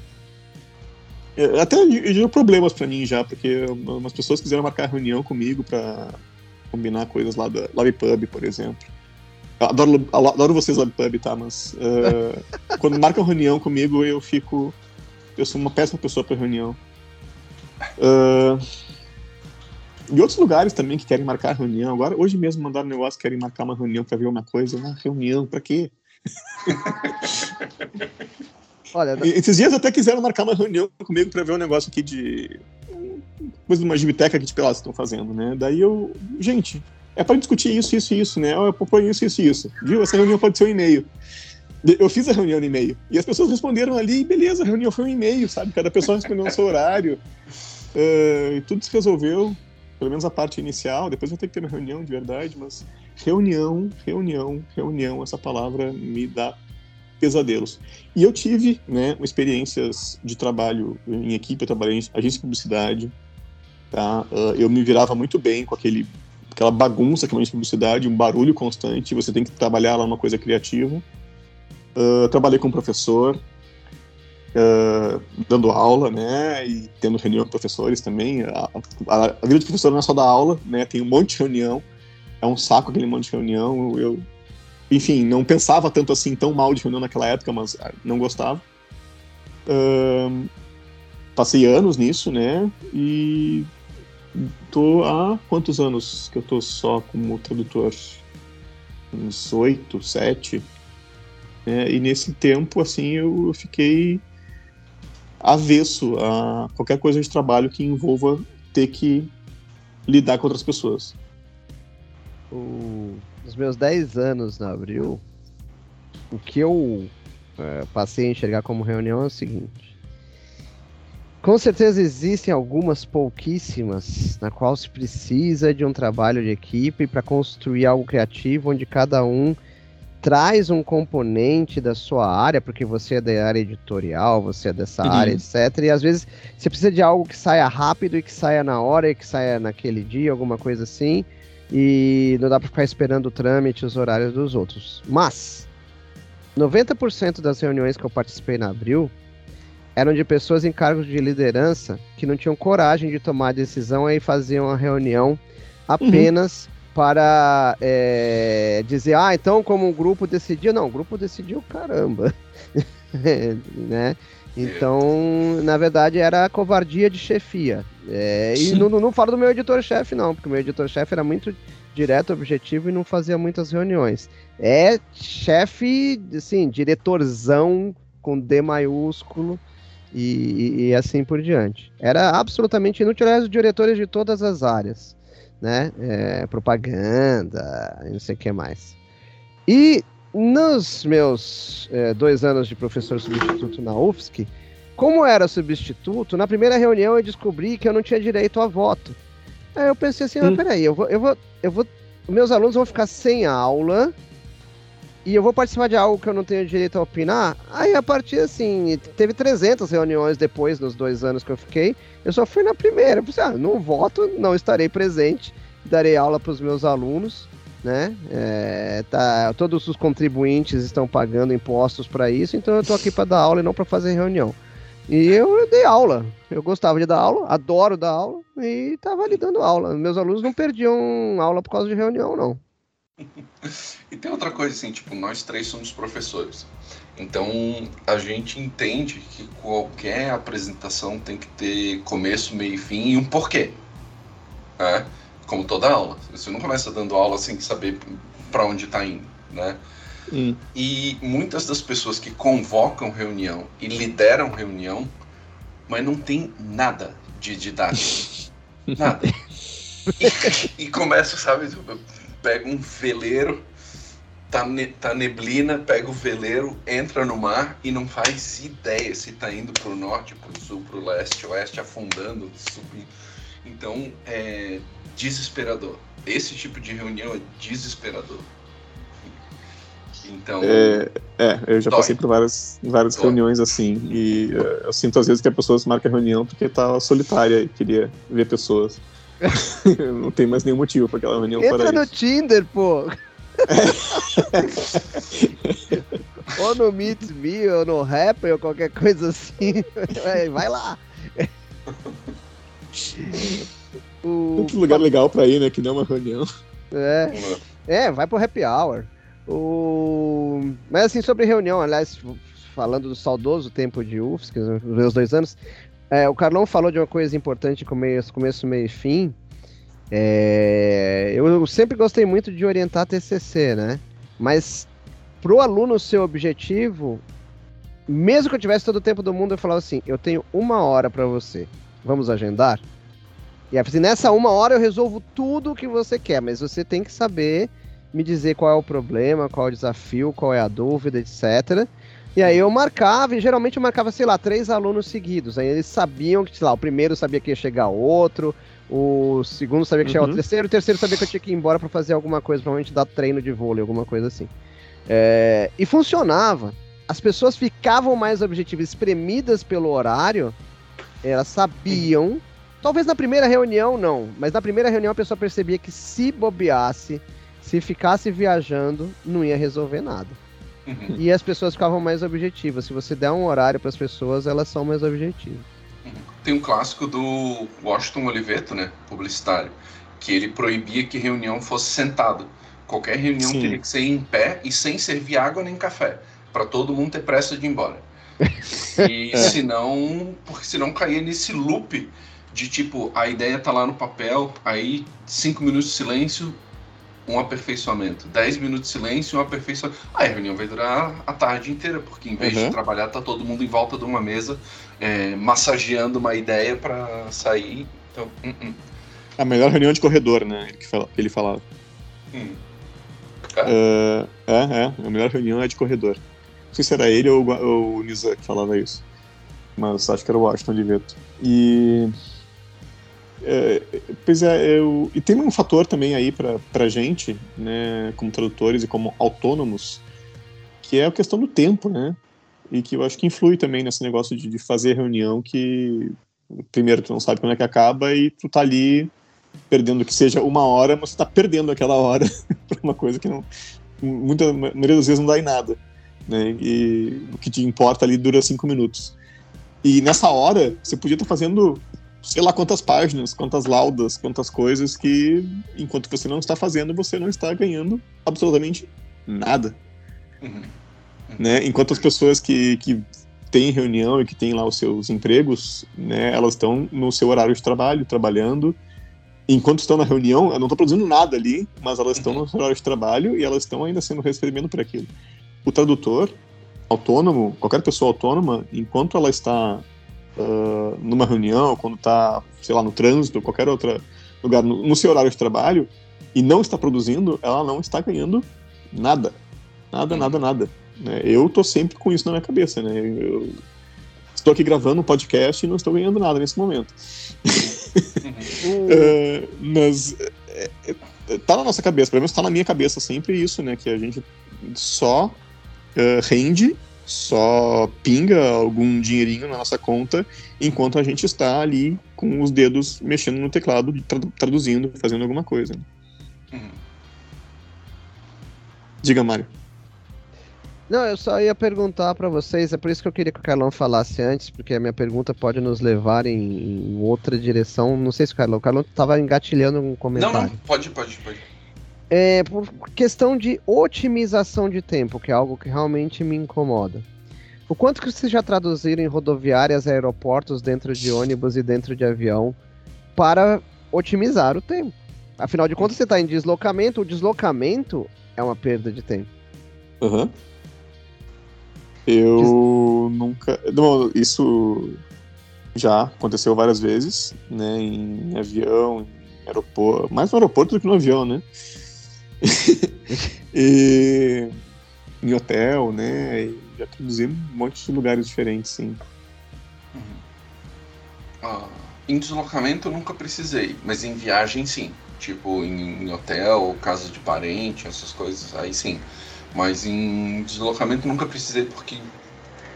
É, até gerou problemas para mim já, porque umas pessoas quiseram marcar reunião comigo para combinar coisas lá da Love Pub, por exemplo. adoro, adoro vocês, Love Pub, tá? Mas uh, quando marcam reunião comigo, eu fico eu sou uma péssima pessoa para reunião. Uh, e outros lugares também que querem marcar reunião. Agora, hoje mesmo mandaram um negócio, querem marcar uma reunião para ver uma coisa. Uma reunião, para quê? Olha, esses dias até quiseram marcar uma reunião comigo para ver um negócio aqui de coisa de uma gibiteca que de Pelotas estão fazendo, né? Daí eu, gente, é para discutir isso, isso, isso, né? Eu proponho isso, isso, isso. Viu? Essa reunião pode ser um e-mail. Eu fiz a reunião no e-mail. E as pessoas responderam ali, beleza, a reunião foi um e-mail, sabe? Cada pessoa respondeu no seu horário. Uh, e tudo se resolveu, pelo menos a parte inicial. Depois vai ter que ter uma reunião de verdade, mas reunião, reunião, reunião, essa palavra me dá pesadelos. E eu tive, né, experiências de trabalho em equipe, eu trabalhei em agência de publicidade, tá? Uh, eu me virava muito bem com aquele aquela bagunça que é uma agência de publicidade, um barulho constante, você tem que trabalhar lá uma coisa criativa. Uh, trabalhei com professor, uh, dando aula, né, e tendo reunião com professores também. A, a, a, vida de professor não é só dar aula, né, tem um monte de reunião, é um saco aquele monte de reunião. Eu, enfim, não pensava tanto assim, tão mal de reunião naquela época, mas ah, não gostava. Uh, passei anos nisso, né, e tô há quantos anos que eu tô só como tradutor? Uns oito, sete né? E nesse tempo, assim, eu fiquei avesso a qualquer coisa de trabalho que envolva ter que lidar com outras pessoas. O, nos meus 10 anos na Abril, o que eu é, passei a enxergar como reunião é o seguinte. Com certeza existem algumas pouquíssimas na qual se precisa de um trabalho de equipe para construir algo criativo onde cada um traz um componente da sua área, porque você é da área editorial, você é dessa uhum. área, etc. E às vezes você precisa de algo que saia rápido e que saia na hora e que saia naquele dia, alguma coisa assim. E não dá para ficar esperando o trâmite, os horários dos outros. Mas 90% das reuniões que eu participei na Abril eram de pessoas em cargos de liderança que não tinham coragem de tomar a decisão e faziam a reunião uhum. apenas uhum para é, dizer, ah, então como um grupo decidiu, não, o grupo decidiu caramba, né? Então, na verdade, era a covardia de chefia. É, e não, não falo do meu editor-chefe, não, porque o meu editor-chefe era muito direto, objetivo e não fazia muitas reuniões. É chefe, assim, diretorzão com D maiúsculo e, e assim por diante. Era absolutamente inútil, aliás, os diretores de todas as áreas né? É, propaganda, não sei o que mais. E nos meus é, dois anos de professor substituto na UFSC, como era substituto, na primeira reunião eu descobri que eu não tinha direito a voto. Aí eu pensei assim, hum. mas peraí, eu vou, eu vou, eu vou, meus alunos vão ficar sem aula e eu vou participar de algo que eu não tenho direito a opinar. Aí a partir assim, teve 300 reuniões depois, nos dois anos que eu fiquei, eu só fui na primeira. Eu pensei, ah, não voto, não estarei presente, darei aula para os meus alunos, né? É, tá, todos os contribuintes estão pagando impostos para isso, então eu estou aqui para dar aula e não para fazer reunião. E eu dei aula. Eu gostava de dar aula, adoro dar aula e estava ali dando aula. Meus alunos não perdiam aula por causa de reunião, não. E tem outra coisa assim, tipo, nós três somos professores. Então a gente entende que qualquer apresentação tem que ter começo, meio e fim e um porquê. Né? Como toda aula. Você não começa dando aula sem saber para onde está indo. Né? Hum. E muitas das pessoas que convocam reunião e lideram reunião, mas não tem nada de didático. nada. E, e começa, sabe, pega um veleiro tá, ne, tá neblina, pega o veleiro, entra no mar e não faz ideia se tá indo pro norte, pro sul, pro leste, oeste, afundando, subindo. Então é desesperador. Esse tipo de reunião é desesperador. Então. É, é eu já dói. passei por várias, várias reuniões assim. E uh, eu sinto às vezes que a pessoa se marca reunião porque tá solitária e queria ver pessoas. não tem mais nenhum motivo para aquela reunião Entra no isso. Tinder, pô! ou no Meet Me, ou no Rapper, ou qualquer coisa assim. Vai lá. o... Outro lugar legal pra ir, né? Que não é uma reunião. É. É, vai pro happy hour. O... Mas assim, sobre reunião, aliás, falando do saudoso tempo de UFSC, os meus dois anos, é, o Carlão falou de uma coisa importante começo, começo meio e fim, é, eu sempre gostei muito de orientar TCC, né? Mas pro aluno seu objetivo, mesmo que eu tivesse todo o tempo do mundo, eu falava assim: eu tenho uma hora para você, vamos agendar? E assim, nessa uma hora eu resolvo tudo o que você quer, mas você tem que saber me dizer qual é o problema, qual é o desafio, qual é a dúvida, etc. E aí eu marcava, e geralmente eu marcava, sei lá, três alunos seguidos. Aí eles sabiam que, sei lá, o primeiro sabia que ia chegar outro, o segundo sabia que uhum. chegava o terceiro, o terceiro sabia que eu tinha que ir embora para fazer alguma coisa, provavelmente dar treino de vôlei, alguma coisa assim. É, e funcionava. As pessoas ficavam mais objetivas, espremidas pelo horário, elas sabiam. Talvez na primeira reunião não, mas na primeira reunião a pessoa percebia que se bobeasse, se ficasse viajando, não ia resolver nada. Uhum. E as pessoas ficavam mais objetivas. Se você der um horário para as pessoas, elas são mais objetivas. Tem um clássico do Washington Oliveto, né, publicitário, que ele proibia que reunião fosse sentado. Qualquer reunião Sim. teria que ser em pé e sem servir água nem café, para todo mundo ter pressa de ir embora. E é. senão, porque senão caía nesse loop de tipo, a ideia tá lá no papel, aí cinco minutos de silêncio, um aperfeiçoamento. 10 minutos de silêncio, um aperfeiçoamento. A reunião vai durar a tarde inteira, porque em vez uhum. de trabalhar, tá todo mundo em volta de uma mesa, é, massageando uma ideia para sair. Então, uh -uh. A melhor reunião de corredor, né? Que, fala, que ele falava. Hum. Uh, é, é. A melhor reunião é de corredor. Não sei se era ele ou, ou o Nizam que falava isso. Mas acho que era o Washington Oliveto. E é, pois é, eu, e tem um fator também aí para a gente, né, como tradutores e como autônomos, que é a questão do tempo, né? E que eu acho que influi também nesse negócio de, de fazer reunião que, primeiro, tu não sabe quando é que acaba e tu tá ali perdendo que seja uma hora, mas tu tá perdendo aquela hora por uma coisa que não, muita maioria das vezes não dá em nada, né? E o que te importa ali dura cinco minutos. E nessa hora, você podia estar tá fazendo sei lá quantas páginas, quantas laudas, quantas coisas que, enquanto você não está fazendo, você não está ganhando absolutamente nada. Uhum. Né? Enquanto as pessoas que, que têm reunião e que têm lá os seus empregos, né, elas estão no seu horário de trabalho, trabalhando. Enquanto estão na reunião, eu não estou produzindo nada ali, mas elas estão uhum. no seu horário de trabalho e elas estão ainda sendo recebendo por aquilo. O tradutor autônomo, qualquer pessoa autônoma, enquanto ela está uh, numa reunião, quando está, sei lá, no trânsito, qualquer outro lugar, no, no, seu horário de trabalho, e não está produzindo, ela não está ganhando nada. Nada, nada, nada. Né? Eu tô sempre com isso na minha cabeça, né? Eu estou aqui gravando um podcast e não estou ganhando nada nesse momento. uh, mas é, é, tá na nossa cabeça, pelo menos tá na minha cabeça sempre isso, né? Que a gente só uh, rende só pinga algum dinheirinho na nossa conta enquanto a gente está ali com os dedos mexendo no teclado, traduzindo, fazendo alguma coisa. Uhum. Diga, Mário. Não, eu só ia perguntar para vocês, é por isso que eu queria que o Carlão falasse antes, porque a minha pergunta pode nos levar em, em outra direção. Não sei se o Carlão, o Carlão estava engatilhando um comentário. Não, não, pode, pode, pode. É, por questão de otimização de tempo, que é algo que realmente me incomoda. O quanto que vocês já traduziram em rodoviárias, aeroportos, dentro de ônibus e dentro de avião para otimizar o tempo? Afinal de contas, você está em deslocamento, o deslocamento é uma perda de tempo. Uhum. Eu Des... nunca. Bom, isso já aconteceu várias vezes, né? Em avião, em aeroporto. Mais no aeroporto do que no avião, né? e em hotel, né? E já traduzi um monte de lugares diferentes, sim. Uhum. Ah, em deslocamento eu nunca precisei, mas em viagem sim. Tipo, em, em hotel, casa de parente, essas coisas, aí sim. Mas em deslocamento nunca precisei porque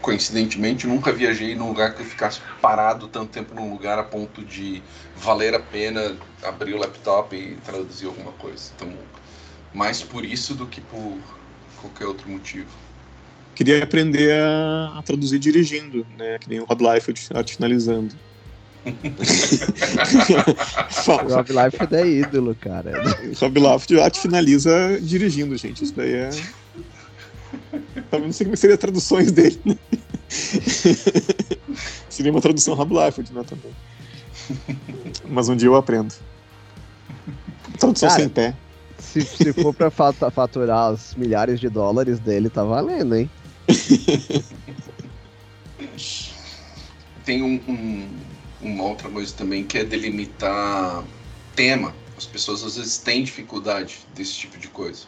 coincidentemente, nunca viajei num lugar que eu ficasse parado tanto tempo num lugar a ponto de valer a pena abrir o laptop e traduzir alguma coisa. Então, mais por isso do que por qualquer outro motivo. Queria aprender a, a traduzir dirigindo, né? Que nem o Rob Life arte finalizando. Rob Life é ídolo, cara. Rob Life arte finaliza dirigindo, gente. Isso daí é. Também não sei como seria traduções dele. Né? seria uma tradução Rob Life, né, também. Mas um dia eu aprendo. Tradução Cara, sem pé. Se, se for pra faturar os milhares de dólares dele, tá valendo, hein? Tem um, um, uma outra coisa também que é delimitar tema. As pessoas às vezes têm dificuldade desse tipo de coisa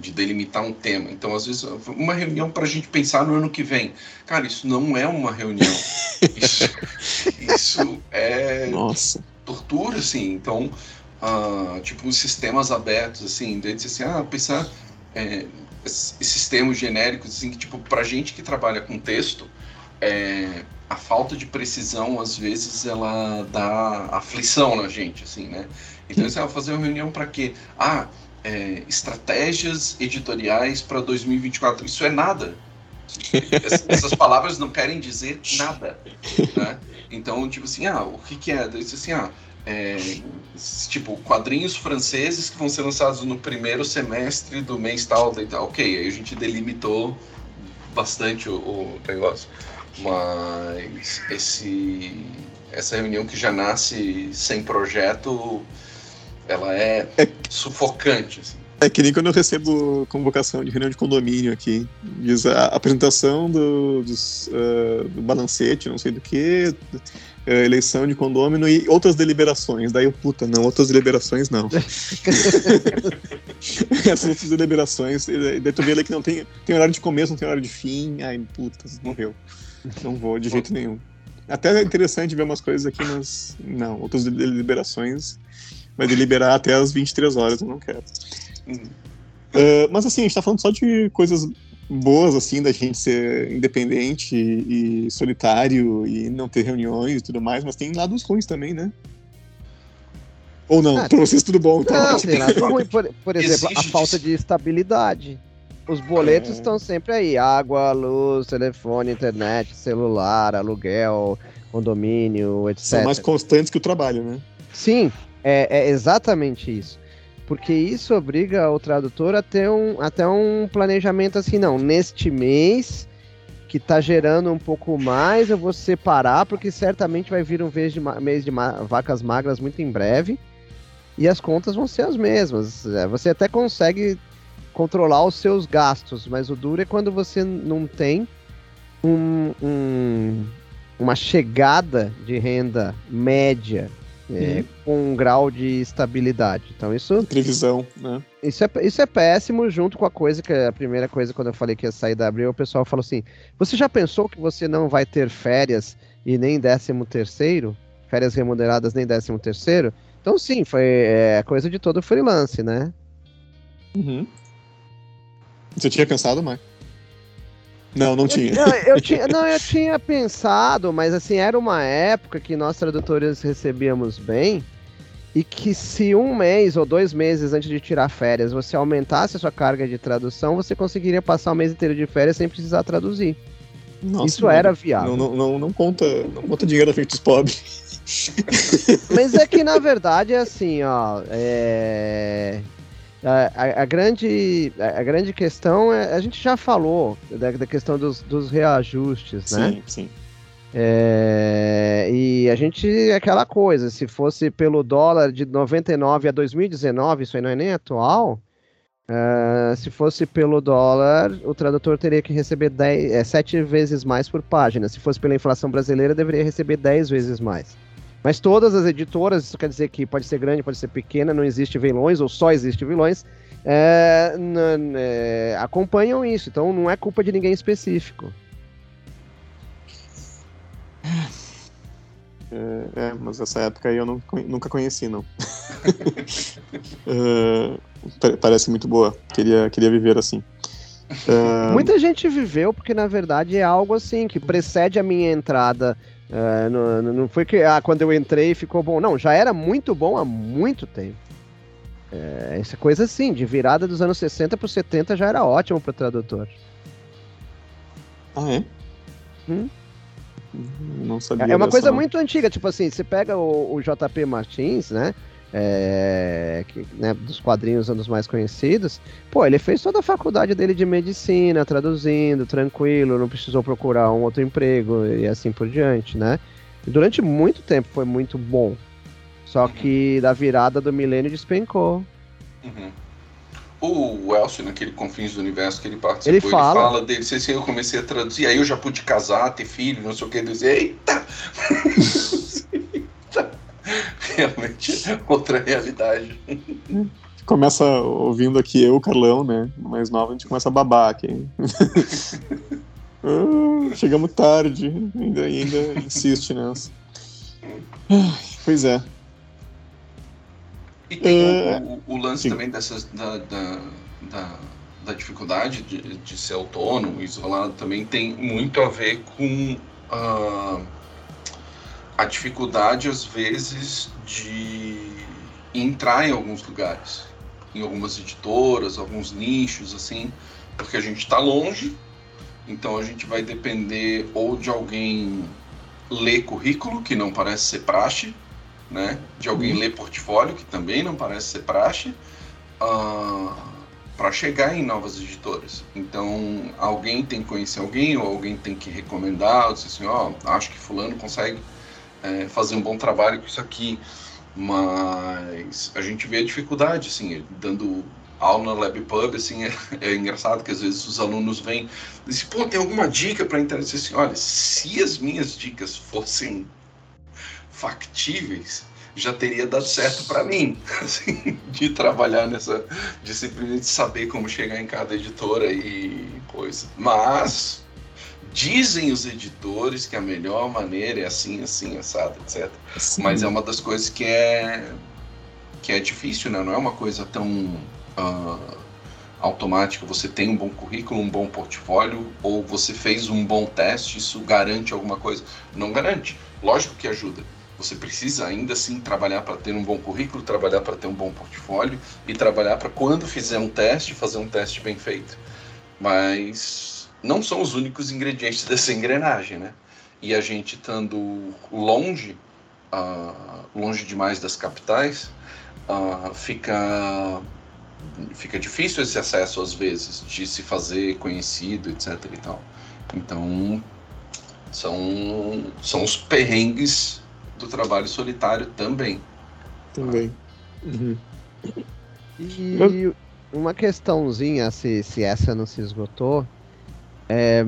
de delimitar um tema. Então, às vezes, uma reunião para a gente pensar no ano que vem. Cara, isso não é uma reunião. isso, isso é Nossa. tortura, assim. Então, uh, tipo, sistemas abertos, assim, de dizer assim, ah, pensar é, esses termos genéricos, assim, que, tipo, para gente que trabalha com texto, é, a falta de precisão, às vezes, ela dá aflição na gente, assim, né? Então, você vai fazer uma reunião para quê? Ah, é, estratégias editoriais para 2024. Isso é nada. Essas palavras não querem dizer nada. Né? Então, tipo assim, ah, o que, que é? Diz assim, ah, é, tipo, quadrinhos franceses que vão ser lançados no primeiro semestre do mês tal, tal. Ok, aí a gente delimitou bastante o, o negócio. Mas esse, essa reunião que já nasce sem projeto ela é, é sufocante. Assim. É que nem quando eu recebo convocação de reunião de condomínio aqui. Diz a apresentação do, dos, uh, do balancete, não sei do que, uh, eleição de condômino e outras deliberações. Daí eu, puta, não, outras deliberações não. Essas outras deliberações, daí tu vê ali que não tem, tem horário de começo, não tem horário de fim. Ai, puta, morreu. Não vou de jeito nenhum. Até é interessante ver umas coisas aqui, mas não, outras deliberações vai deliberar até as 23 horas, eu não quero. Uh, mas assim, a gente tá falando só de coisas boas, assim, da gente ser independente e, e, solitário e não ter reuniões e tudo mais, mas tem lados ruins também, né? Ou não, ah, pra vocês tudo bom. Então, não, tem lado ruim, por, por exemplo, Existe a falta de estabilidade. Os boletos é. estão sempre aí: água, luz, telefone, internet, celular, aluguel, condomínio, etc. São mais constantes que o trabalho, né? Sim, é, é exatamente isso. Porque isso obriga o tradutor a ter um, até um planejamento assim, não, neste mês que está gerando um pouco mais, eu vou separar, porque certamente vai vir um mês de, mês de vacas magras muito em breve, e as contas vão ser as mesmas. É, você até consegue controlar os seus gastos, mas o duro é quando você não tem um, um, uma chegada de renda média é, com um grau de estabilidade. Então isso. Previsão, né? Isso é, isso é péssimo, junto com a coisa que a primeira coisa, quando eu falei que ia sair da abril, o pessoal falou assim: você já pensou que você não vai ter férias e nem décimo terceiro? Férias remuneradas nem décimo terceiro? Então sim, foi é, coisa de todo freelance, né? Uhum. Você tinha pensado, mais? Não, não tinha. Não eu, tinha. não, eu tinha pensado, mas assim, era uma época que nós tradutores recebíamos bem e que se um mês ou dois meses antes de tirar férias você aumentasse a sua carga de tradução, você conseguiria passar o mês inteiro de férias sem precisar traduzir. Nossa, Isso era viável. Não, não, não, conta, não conta dinheiro feito dos pobres. Mas é que na verdade é assim, ó. É... A, a, a, grande, a, grande questão é, a gente já falou da, da questão dos, dos reajustes, né? Sim, sim. É, e a gente, é aquela coisa, se fosse pelo dólar de 99 a 2019, isso aí não é nem atual, uh, se fosse pelo dólar, o tradutor teria que receber 10, é, 7 vezes mais por página. Se fosse pela inflação brasileira, deveria receber 10 vezes mais. Mas todas as editoras, isso quer dizer que pode ser grande, pode ser pequena, não existe vilões, ou só existe vilões, é, é, acompanham isso. Então não é culpa de ninguém específico. É, é, mas essa época aí eu não, nunca conheci, não. é, parece muito boa. Queria, queria viver assim. É... Muita gente viveu porque, na verdade, é algo assim que precede a minha entrada. É, não, não foi que ah, quando eu entrei ficou bom. Não, já era muito bom há muito tempo. É, essa coisa assim, de virada dos anos 60 para 70 já era ótimo para tradutor. Ah, é? Hum? Não sabia. É uma coisa não. muito antiga, tipo assim, você pega o, o JP Martins, né? É, que, né, dos quadrinhos um dos mais conhecidos, pô, ele fez toda a faculdade dele de medicina, traduzindo, tranquilo, não precisou procurar um outro emprego e assim por diante, né? E durante muito tempo foi muito bom. Só que da virada do milênio despencou. Uhum o Elcio, naquele Confins do Universo que ele participou, ele fala, ele fala dele, assim, eu comecei a traduzir, aí eu já pude casar, ter filho, não sei o que, dizer, eita! Realmente outra realidade. Começa ouvindo aqui eu, Carlão, né? Mais nova, a gente começa a babar aqui. ah, chegamos tarde, ainda, ainda insiste nessa. Pois é. E tem é... o, o, lance Sim. também dessas, da, da, da, da dificuldade de, de, ser autônomo, isolado, também tem muito a ver com uh, a dificuldade, às vezes, de entrar em alguns lugares, em algumas editoras, alguns nichos, assim, porque a gente está longe, então a gente vai depender ou de alguém ler currículo, que não parece ser praxe, né? De alguém uhum. ler portfólio, que também não parece ser praxe, uh, ah, para chegar em novas editoras. Então, alguém tem que conhecer alguém, ou alguém tem que recomendar, ou dizer assim, ó, oh, acho que fulano consegue é, fazer um bom trabalho com isso aqui. Mas a gente vê a dificuldade, assim, dando aula na LabPub, assim, é, é, engraçado que às vezes os alunos vêm e dizem, pô, tem alguma dica para entrar? Assim, olha, se as minhas dicas fossem factíveis, já teria dado certo para mim, assim, de trabalhar nessa disciplina de saber como chegar em cada editora e coisa. Mas dizem os editores que a melhor maneira é assim, assim, assado, etc. Sim. Mas é uma das coisas que é que é difícil, né? Não é uma coisa tão uh, automática. Você tem um bom currículo, um bom portfólio, ou você fez um bom teste, isso garante alguma coisa? Não garante. Lógico que ajuda você precisa ainda assim trabalhar para ter um bom currículo, trabalhar para ter um bom portfólio e trabalhar para quando fizer um teste, fazer um teste bem feito. Mas não são os únicos ingredientes dessa engrenagem, né? E a gente estando longe, uh, longe demais das capitais, uh, fica fica difícil esse acesso às vezes de se fazer conhecido, etc. E tal. Então são são os perrengues do trabalho solitário também. Também. Uhum. E uma questãozinha, se, se essa não se esgotou, é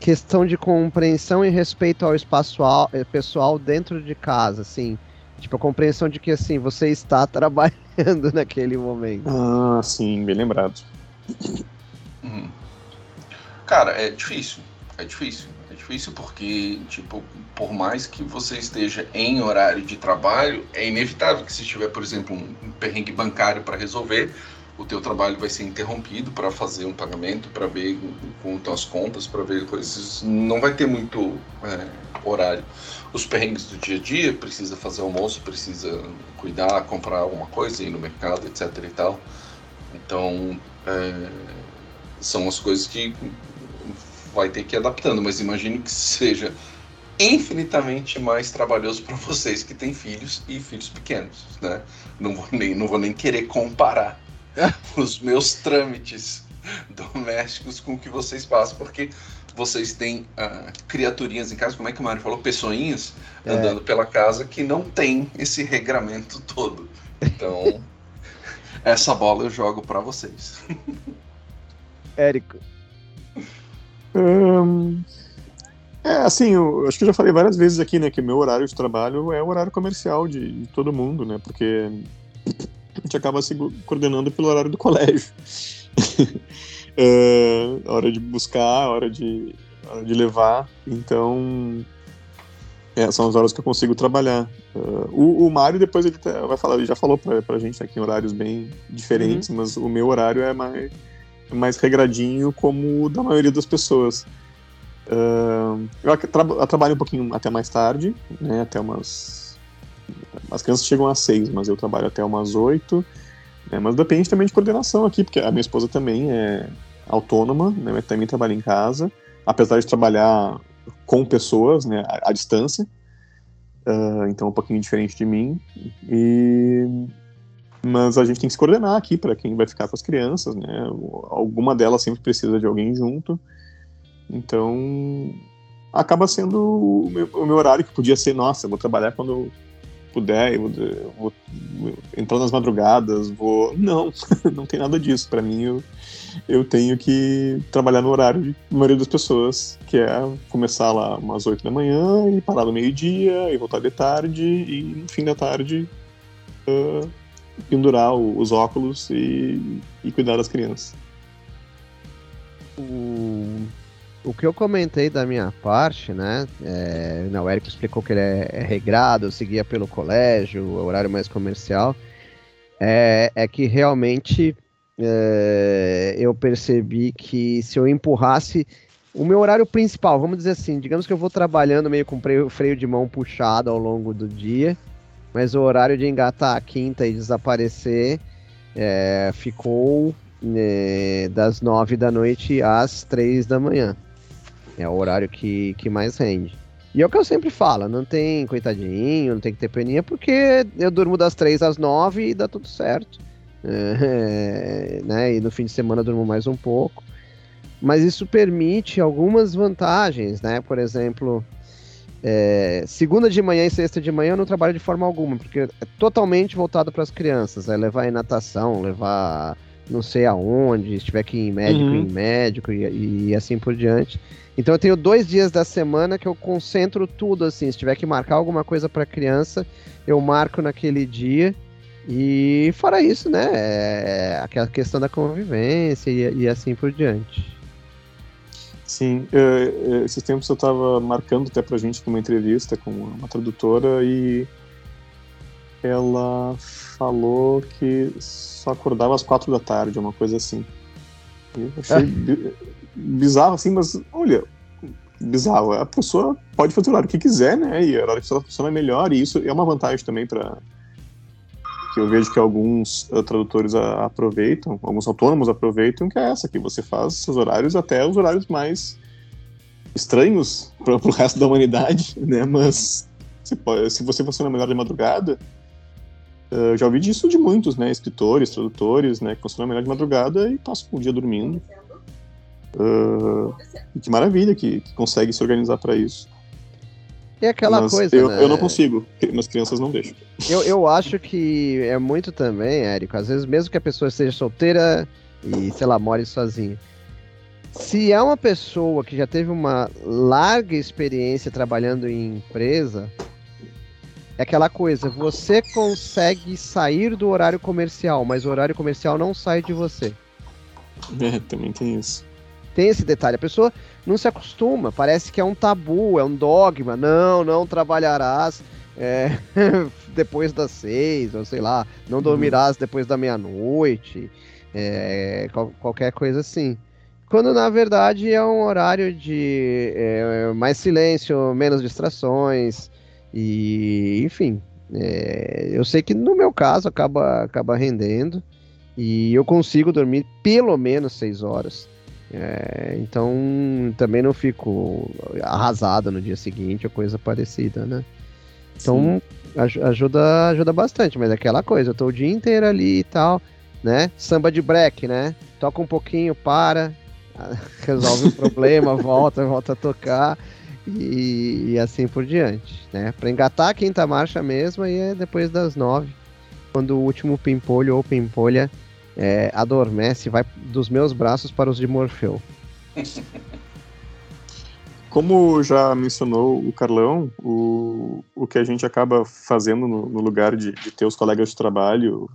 questão de compreensão e respeito ao espaço eh, pessoal dentro de casa, assim. Tipo, a compreensão de que, assim, você está trabalhando naquele momento. Ah, sim, bem lembrado. Uhum. Cara, é difícil. É difícil. É difícil porque, tipo, por mais que você esteja em horário de trabalho, é inevitável que se tiver, por exemplo, um perrengue bancário para resolver, o teu trabalho vai ser interrompido para fazer um pagamento, para ver com as contas, para ver coisas. Não vai ter muito é, horário. Os perrengues do dia a dia, precisa fazer almoço, precisa cuidar, comprar alguma coisa, ir no mercado, etc e tal. Então, é, são as coisas que vai ter que ir adaptando, mas imagino que seja infinitamente mais trabalhoso para vocês que têm filhos e filhos pequenos, né? Não vou nem, não vou nem querer comparar os meus trâmites domésticos com o que vocês passam, porque vocês têm uh, criaturinhas em casa, como é que o Mário falou? Pessoinhas é. andando pela casa que não tem esse regramento todo. Então, essa bola eu jogo para vocês. Érico. Um, é, assim, eu acho que eu já falei várias vezes aqui, né, que meu horário de trabalho é o horário comercial de, de todo mundo, né, porque a gente acaba se coordenando pelo horário do colégio. é, hora de buscar, hora de, hora de levar, então é, são as horas que eu consigo trabalhar. Uh, o, o Mário depois ele tá, vai falar, ele já falou pra, pra gente aqui em horários bem diferentes, uhum. mas o meu horário é mais, mais regradinho como o da maioria das pessoas. Uh, eu, tra trabalho um pouquinho até mais tarde, né, até umas. As crianças chegam às seis, mas eu trabalho até umas oito. Né, mas depende também de coordenação aqui, porque a minha esposa também é autônoma, né, também trabalha em casa, apesar de trabalhar com pessoas, né, à, à distância. Uh, então é um pouquinho diferente de mim. E mas a gente tem que se coordenar aqui para quem vai ficar com as crianças, né? Alguma delas sempre precisa de alguém junto. Então, acaba sendo o meu, o meu, horário que podia ser, nossa, vou trabalhar quando puder, eu vou, eu vou, entrar nas madrugadas, vou. Não, não tem nada disso. Para mim, eu, eu tenho que trabalhar no horário de maioria das pessoas, que é começar lá umas 8 da manhã e parar no meio-dia e voltar de tarde e no fim da tarde uh, pendurar os óculos e, e cuidar das crianças. O que eu comentei da minha parte, né? É, não, o Eric explicou que ele é, é regrado, seguia pelo colégio, horário mais comercial. É, é que realmente é, eu percebi que se eu empurrasse o meu horário principal, vamos dizer assim, digamos que eu vou trabalhando meio com freio, de mão puxado ao longo do dia, mas o horário de engatar a quinta e desaparecer é, ficou né, das nove da noite às três da manhã. É o horário que, que mais rende. E é o que eu sempre falo, não tem coitadinho, não tem que ter peninha, porque eu durmo das três às nove e dá tudo certo. É, né? E no fim de semana eu durmo mais um pouco. Mas isso permite algumas vantagens, né? Por exemplo, é, segunda de manhã e sexta de manhã eu não trabalho de forma alguma, porque é totalmente voltado para as crianças. É levar em natação, levar não sei aonde, se tiver que ir em médico, uhum. em médico e, e assim por diante. Então eu tenho dois dias da semana que eu concentro tudo assim. Se tiver que marcar alguma coisa para criança, eu marco naquele dia. E fora isso, né? É aquela questão da convivência e, e assim por diante. Sim, uh, esses tempos eu estava marcando até pra gente uma entrevista com uma tradutora e ela falou que só acordava às quatro da tarde, uma coisa assim. Eu achei bizarro assim, mas olha, bizarro. A pessoa pode fazer o que quiser, né? E a hora que ela funciona melhor, e isso é uma vantagem também para que eu vejo que alguns uh, tradutores aproveitam, alguns autônomos aproveitam, que é essa, que você faz seus horários até os horários mais estranhos para o resto da humanidade, né? Mas se, pode, se você funciona melhor de madrugada, uh, já ouvi disso de muitos, né? Escritores, tradutores, né? Que funcionam melhor de madrugada e passam o dia dormindo. Uh, que maravilha que, que, consegue se organizar para isso. É aquela Mas coisa. Eu, né? eu não consigo, minhas crianças não deixam. Eu, eu acho que é muito também, Érico. Às vezes, mesmo que a pessoa seja solteira e, sei lá, more sozinha. Se é uma pessoa que já teve uma larga experiência trabalhando em empresa, é aquela coisa, você consegue sair do horário comercial, mas o horário comercial não sai de você. É, também tem isso. Tem esse detalhe. A pessoa não se acostuma, parece que é um tabu, é um dogma. Não, não trabalharás é, depois das seis, ou sei lá, não uhum. dormirás depois da meia-noite, é, qual, qualquer coisa assim. Quando na verdade é um horário de é, mais silêncio, menos distrações, e enfim. É, eu sei que no meu caso acaba, acaba rendendo. E eu consigo dormir pelo menos seis horas. É, então também não fico arrasado no dia seguinte ou coisa parecida, né? Então aj ajuda, ajuda bastante, mas é aquela coisa, eu tô o dia inteiro ali e tal. né? Samba de break, né? Toca um pouquinho, para, resolve o problema, volta, volta a tocar e, e, assim por diante, né? Para engatar a quinta marcha mesmo e é depois das nove, quando o último pimpolho ou pimpolha é, adormece, vai dos meus braços para os de Morfeu. Como já mencionou o Carlão, o, o que a gente acaba fazendo no, no lugar de, de, ter os colegas de trabalho,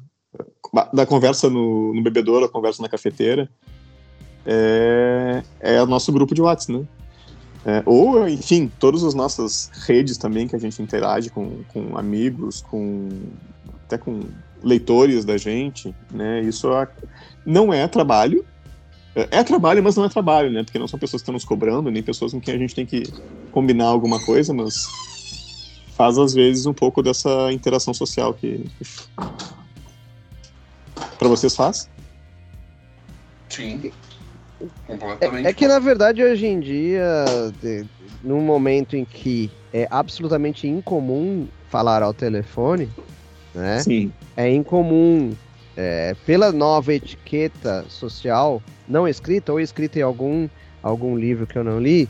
da conversa no, no bebedouro, a conversa na cafeteira, é, é o nosso grupo de WhatsApp, né? É, ou, enfim, todas as nossas redes também que a gente interage com, com amigos, com até com leitores da gente, né? Isso não é trabalho, é, é trabalho, mas não é trabalho, né? Porque não são pessoas que estão nos cobrando, nem pessoas com quem a gente tem que combinar alguma coisa, mas faz às vezes um pouco dessa interação social que para vocês faz? Sim. Completamente. É, é, que na verdade hoje em dia, de, num momento em que é absolutamente incomum falar ao telefone, né? Sim. É incomum é, pela nova etiqueta social, não escrita ou escrita em algum, algum livro que eu não li,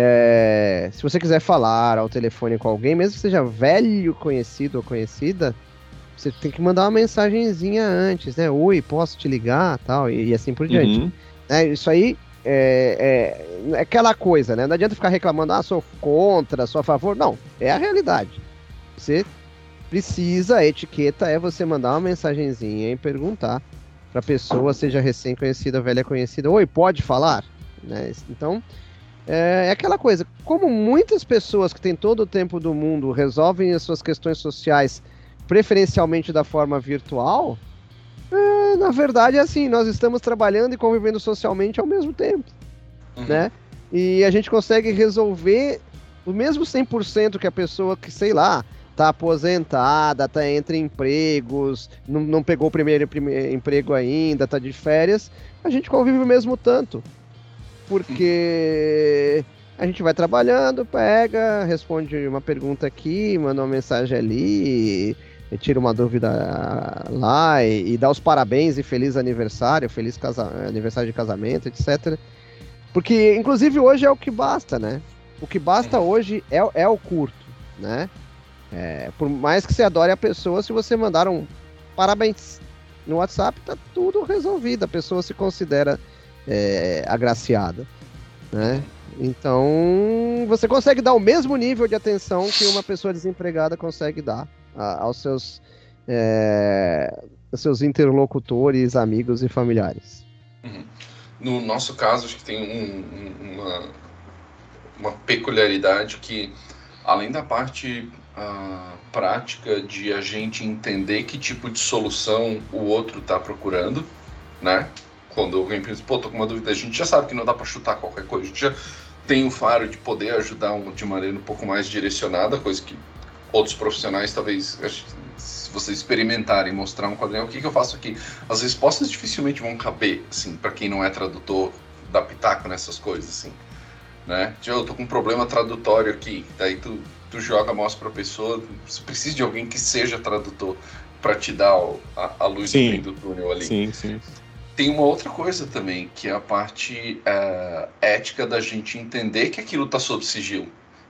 é, se você quiser falar ao telefone com alguém, mesmo que seja velho conhecido ou conhecida, você tem que mandar uma mensagenzinha antes, né? Oi, posso te ligar, tal, e, e assim por diante. Uhum. É, isso aí é, é, é, aquela coisa, né? Não adianta ficar reclamando, ah, sou contra, sou a favor. Não, é a realidade. Você precisa, a etiqueta é você mandar uma mensagenzinha e perguntar para a pessoa, seja recém-conhecida, velha conhecida, oi, pode falar? Né? Então, é, é, aquela coisa, como muitas pessoas que têm todo o tempo do mundo resolvem as suas questões sociais preferencialmente da forma virtual, é, na verdade, é assim, nós estamos trabalhando e convivendo socialmente ao mesmo tempo, uhum. né? E a gente consegue resolver o mesmo 100% que a pessoa que, sei lá, tá aposentada, tá entre empregos, não, não pegou o primeiro, primeiro emprego ainda, tá de férias, a gente convive o mesmo tanto. Porque a gente vai trabalhando, pega, responde uma pergunta aqui, manda uma mensagem ali, tira uma dúvida lá e, e, dá os parabéns e feliz aniversário, feliz casa, aniversário de casamento, etc. Porque, inclusive, hoje é o que basta, né? O que basta hoje é, é o curto, né? É, por mais que você adore a pessoa, se você mandar um parabéns no WhatsApp, tá tudo resolvido. A pessoa se considera é, agraciada, né? Então, você consegue dar o mesmo nível de atenção que uma pessoa desempregada consegue dar aos seus, é, aos seus interlocutores, amigos e familiares. Uhum. No nosso caso, acho que tem um, uma, uma peculiaridade que, além da parte a prática de a gente entender que tipo de solução o outro está procurando, né? Quando alguém pensa, pô, tô com uma dúvida, a gente já sabe que não dá para chutar qualquer coisa, a gente já tem o faro de poder ajudar de maneira um pouco mais direcionada, coisa que outros profissionais talvez, se vocês experimentarem, mostrar um quadrinho, o que, que eu faço aqui? As respostas dificilmente vão caber, assim, para quem não é tradutor, da pitaco nessas coisas, assim, né? Tipo, eu tô com um problema tradutório aqui, daí tu tu joga, mostra para a pessoa, você precisa de alguém que seja tradutor para te dar a, a luz sim. do fim do túnel ali. Sim, sim. Tem uma outra coisa também, que é a parte uh, ética da gente entender que aquilo está sob sigilo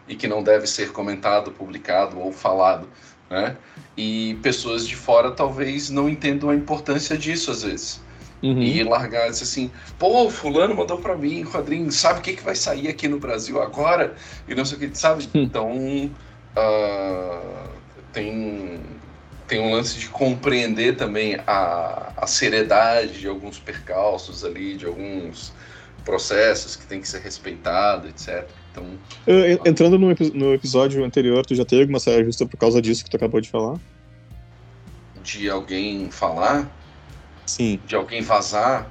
e que não deve ser comentado, publicado ou falado, né? E pessoas de fora talvez não entendam a importância disso às vezes. Uhum. E largar assim, pô, fulano mandou para mim quadrinho, sabe o que, que vai sair aqui no Brasil agora? E não sei o que, sabe? Hum. Então, uh, tem, tem um lance de compreender também a, a seriedade de alguns percalços ali, de alguns processos que tem que ser respeitado, etc. Então, entrando no, no episódio anterior, tu já teve alguma saia justa por causa disso que tu acabou de falar? De alguém falar? Sim. de alguém vazar,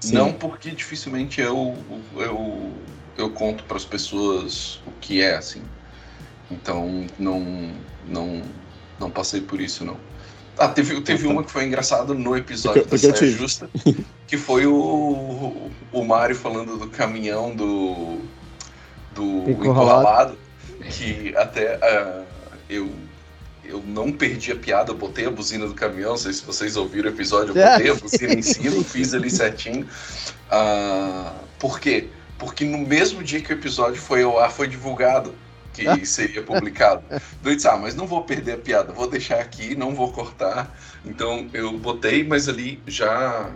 Sim. não porque dificilmente eu, eu, eu conto para as pessoas o que é, assim. Então, não, não, não passei por isso, não. Ah, teve, teve uma que foi engraçada no episódio porque, da Saia Justa, que foi o, o Mário falando do caminhão do, do encurralado, que até uh, eu eu não perdi a piada, botei a buzina do caminhão, não sei se vocês ouviram o episódio, eu botei a buzina em cima, fiz ali certinho. Uh, por quê? Porque no mesmo dia que o episódio foi ao ar, foi divulgado que seria publicado. Eu disse, ah, mas não vou perder a piada, vou deixar aqui, não vou cortar. Então eu botei, mas ali já.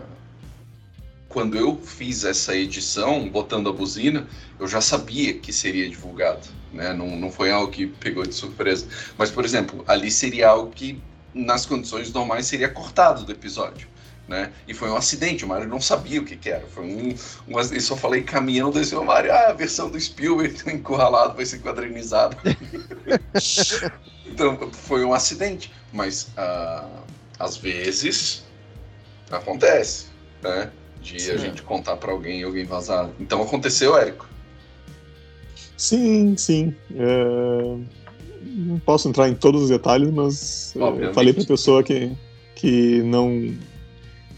Quando eu fiz essa edição, botando a buzina, eu já sabia que seria divulgado. Né? Não, não foi algo que pegou de surpresa. Mas, por exemplo, ali seria algo que, nas condições normais, seria cortado do episódio. Né? E foi um acidente, o Mario não sabia o que, que era. Foi um, um. Eu só falei caminhão, desse o Mario, ah, a versão do Spielberg encurralado vai ser quadrinizado. então foi um acidente. Mas uh, às vezes acontece, né? De Sim. a gente contar para alguém e alguém vazar. Então aconteceu, Érico? Sim, sim. É... Não posso entrar em todos os detalhes, mas é, falei para a pessoa que, que não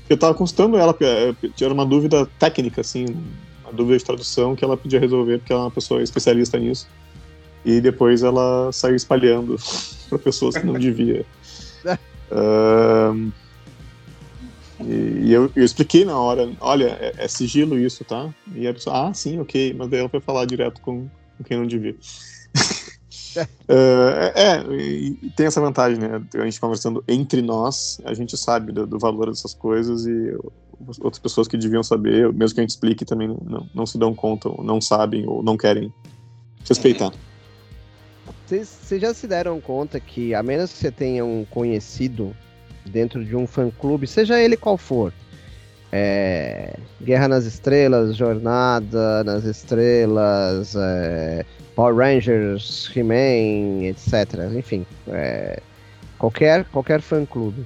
eu estava consultando ela, é, tinha uma dúvida técnica, assim, uma dúvida de tradução que ela podia resolver, porque ela é uma pessoa especialista nisso. E depois ela saiu espalhando para pessoas que não devia. uh, e, e eu, eu, expliquei na hora, olha, é, é, sigilo isso, tá? E a pessoa, ah, sim, ok, mas daí ela foi falar direto com, com quem não devia. Uh, é, e tem essa vantagem, né? A gente conversando entre nós, a gente sabe do, do, valor dessas coisas e outras pessoas que deviam saber, mesmo que a gente explique, também não, não se dão conta, ou não sabem, ou não querem respeitar. Vocês já se deram conta que, a menos que você tenha um conhecido dentro de um fã-clube, seja ele qual for, é, Guerra nas Estrelas, Jornada nas Estrelas, é, Power Rangers, He-Man, etc. Enfim, é, qualquer, qualquer fã-clube.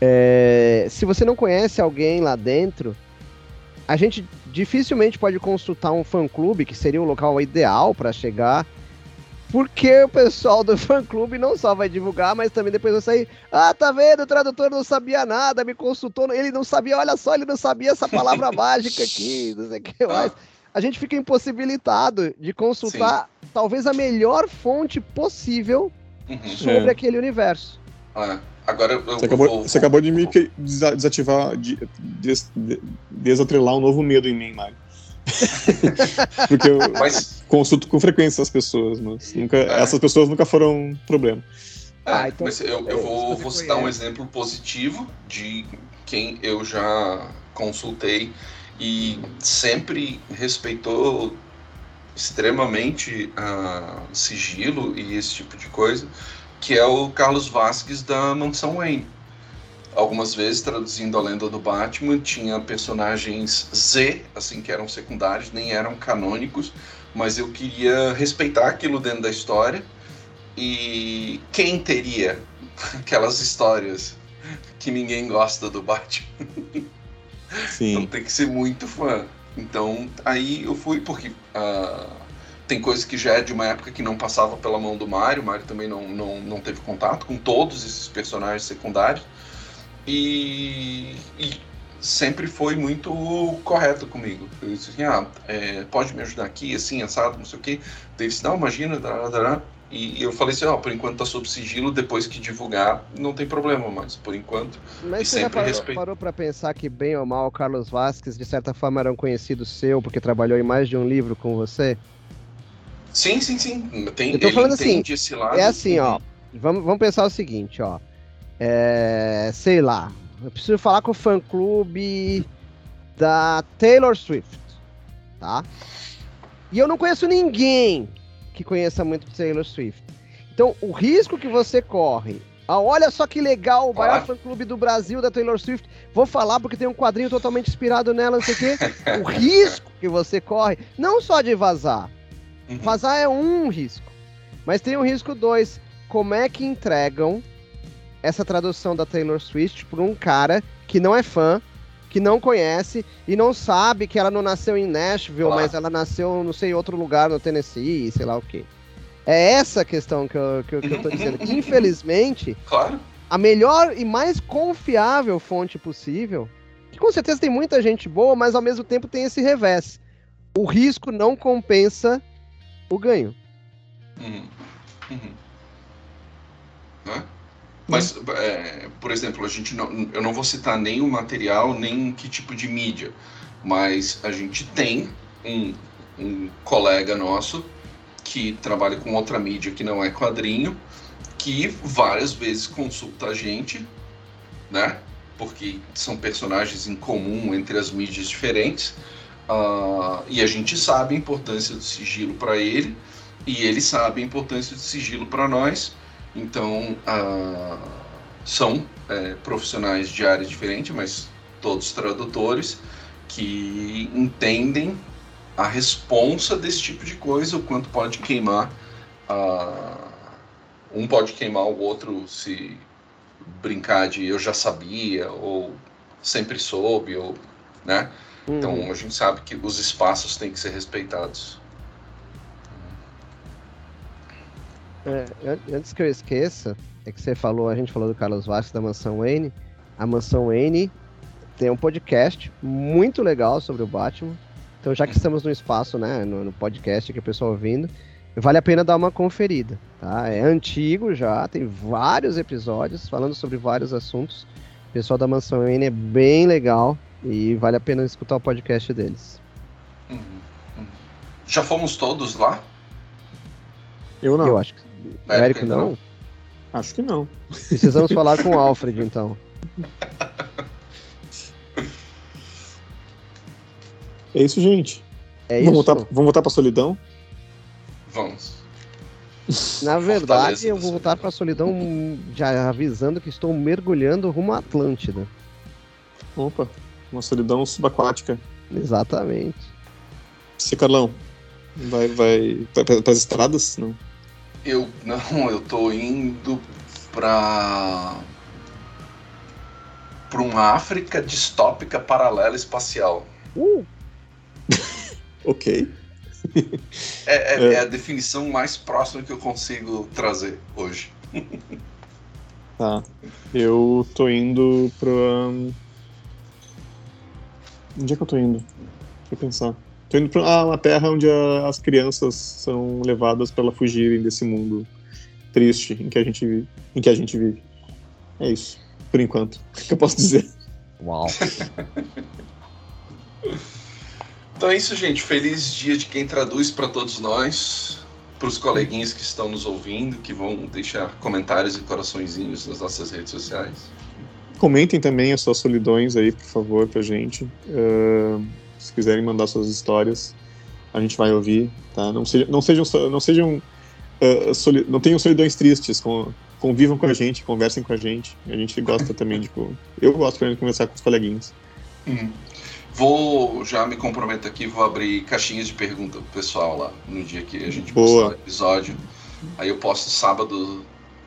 É, se você não conhece alguém lá dentro, a gente dificilmente pode consultar um fã-clube, que seria o local ideal para chegar, porque o pessoal do fã-clube não só vai divulgar, mas também depois vai sair. Ah, tá vendo? O tradutor não sabia nada, me consultou. Ele não sabia, olha só, ele não sabia essa palavra mágica aqui, não sei o que mais a gente fica impossibilitado de consultar Sim. talvez a melhor fonte possível uhum. sobre é. aquele universo. Ah, agora eu, você, acabou, vou, você acabou de me desativar, de, des, desatrelar um novo medo em mim, Mário. Porque eu mas... consulto com frequência as pessoas, mas nunca, é. essas pessoas nunca foram problema. É, ah, então, mas eu, eu vou, vou citar um exemplo positivo de quem eu já consultei e sempre respeitou extremamente uh, sigilo e esse tipo de coisa, que é o Carlos Vasques da Mansão Wayne. Algumas vezes, traduzindo a lenda do Batman, tinha personagens Z, assim, que eram secundários, nem eram canônicos, mas eu queria respeitar aquilo dentro da história. E quem teria aquelas histórias que ninguém gosta do Batman? Sim. Então tem que ser muito fã. Então aí eu fui porque uh, tem coisas que já é de uma época que não passava pela mão do Mario. O Mario também não, não, não teve contato com todos esses personagens secundários. E, e sempre foi muito correto comigo. Eu disse assim, ah, é, pode me ajudar aqui, assim, assado, não sei o quê. Daí disse, não, imagina, dará, dará. E eu falei assim, ó, por enquanto tá sob sigilo, depois que divulgar, não tem problema, mas por enquanto. Mas e você sempre parou, respeito. parou pra pensar que, bem ou mal, o Carlos Vasques, de certa forma, era um conhecido seu, porque trabalhou em mais de um livro com você? Sim, sim, sim. Tem, eu tô falando assim, é assim, ó. Vamos, vamos pensar o seguinte, ó. É, sei lá, eu preciso falar com o fã-clube da Taylor Swift, tá? E eu não conheço ninguém que conheça muito Taylor Swift. Então, o risco que você corre. Ah, olha só que legal, o maior fã-clube do Brasil da Taylor Swift. Vou falar porque tem um quadrinho totalmente inspirado nela, não sei o quê. o risco que você corre, não só de vazar. Uhum. Vazar é um risco. Mas tem um risco dois. Como é que entregam essa tradução da Taylor Swift para um cara que não é fã, que não conhece e não sabe que ela não nasceu em Nashville, claro. mas ela nasceu, não sei, em outro lugar no Tennessee, sei lá o quê. É essa a questão que eu, que, que eu tô dizendo. Infelizmente, claro. a melhor e mais confiável fonte possível, que com certeza tem muita gente boa, mas ao mesmo tempo tem esse revés. O risco não compensa o ganho. Uhum. Uhum. Né? Mas, é, por exemplo, a gente não, eu não vou citar nem o material, nem que tipo de mídia, mas a gente tem um, um colega nosso que trabalha com outra mídia que não é quadrinho, que várias vezes consulta a gente, né? Porque são personagens em comum entre as mídias diferentes. Uh, e a gente sabe a importância do sigilo para ele, e ele sabe a importância do sigilo para nós. Então, uh, são é, profissionais de área diferente, mas todos tradutores que entendem a responsa desse tipo de coisa, o quanto pode queimar. Uh, um pode queimar o outro se brincar de eu já sabia, ou sempre soube, ou. Né? Então uhum. a gente sabe que os espaços têm que ser respeitados. É, antes que eu esqueça, é que você falou, a gente falou do Carlos Vasques da Mansão Wayne. A Mansão Wayne tem um podcast muito legal sobre o Batman. Então, já que estamos no espaço, né, no, no podcast que o pessoal ouvindo, vale a pena dar uma conferida, tá? É antigo já, tem vários episódios falando sobre vários assuntos. O pessoal da Mansão Wayne é bem legal e vale a pena escutar o podcast deles. Uhum, uhum. Já fomos todos lá? Eu não. Eu acho que. É, Érico não? não? Acho que não. Precisamos falar com o Alfred então. É isso, gente. É vamos, isso? Voltar, vamos voltar pra solidão? Vamos. Na verdade, eu vou voltar pra solidão já avisando que estou mergulhando rumo à Atlântida. Opa, uma solidão subaquática. Exatamente. Você, Carlão, vai, vai, vai para as estradas? Não. Eu não, eu tô indo pra para uma África distópica paralela espacial. Uh. ok. É, é, é. é, a definição mais próxima que eu consigo trazer hoje. Tá. Eu tô indo pra. Onde é que eu tô indo? Deixa eu pensar. Tô indo pra ah, uma terra onde a, as crianças são levadas para fugirem desse mundo triste em que a gente vive, em que a gente vive. É isso, por enquanto. O que eu posso dizer? Uau. então é isso, gente. Feliz dia de quem traduz para todos nós, para os coleguinhas que estão nos ouvindo, que vão deixar comentários e coraçõezinhos nas nossas redes sociais. Comentem também as suas solidões aí, por favor, pra gente. Uh se quiserem mandar suas histórias, a gente vai ouvir, tá? Não, seja, não sejam, não sejam, uh, soli, não tenham solidões tristes, com, convivam com a gente, conversem com a gente. A gente gosta também de, eu gosto de conversar com os coleguinhas. Uhum. Vou já me comprometo aqui, vou abrir caixinhas de pergunta pro pessoal lá no dia que a gente postar o episódio. Aí eu posto sábado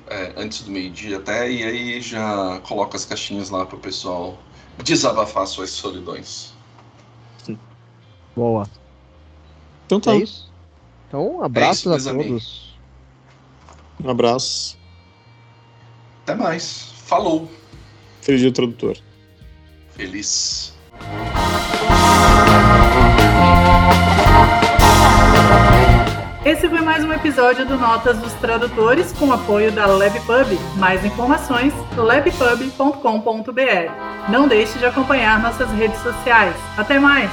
é, antes do meio-dia até, e aí já coloco as caixinhas lá pro pessoal desabafar suas solidões. Boa. Então tá. É isso? Então, um abraço é isso, a todos. Amigos. Um abraço. Até mais. Falou. Feliz dia, tradutor. Feliz. Esse foi mais um episódio do Notas dos Tradutores com apoio da LabPub. Mais informações, labpub.com.br. Não deixe de acompanhar nossas redes sociais. Até mais!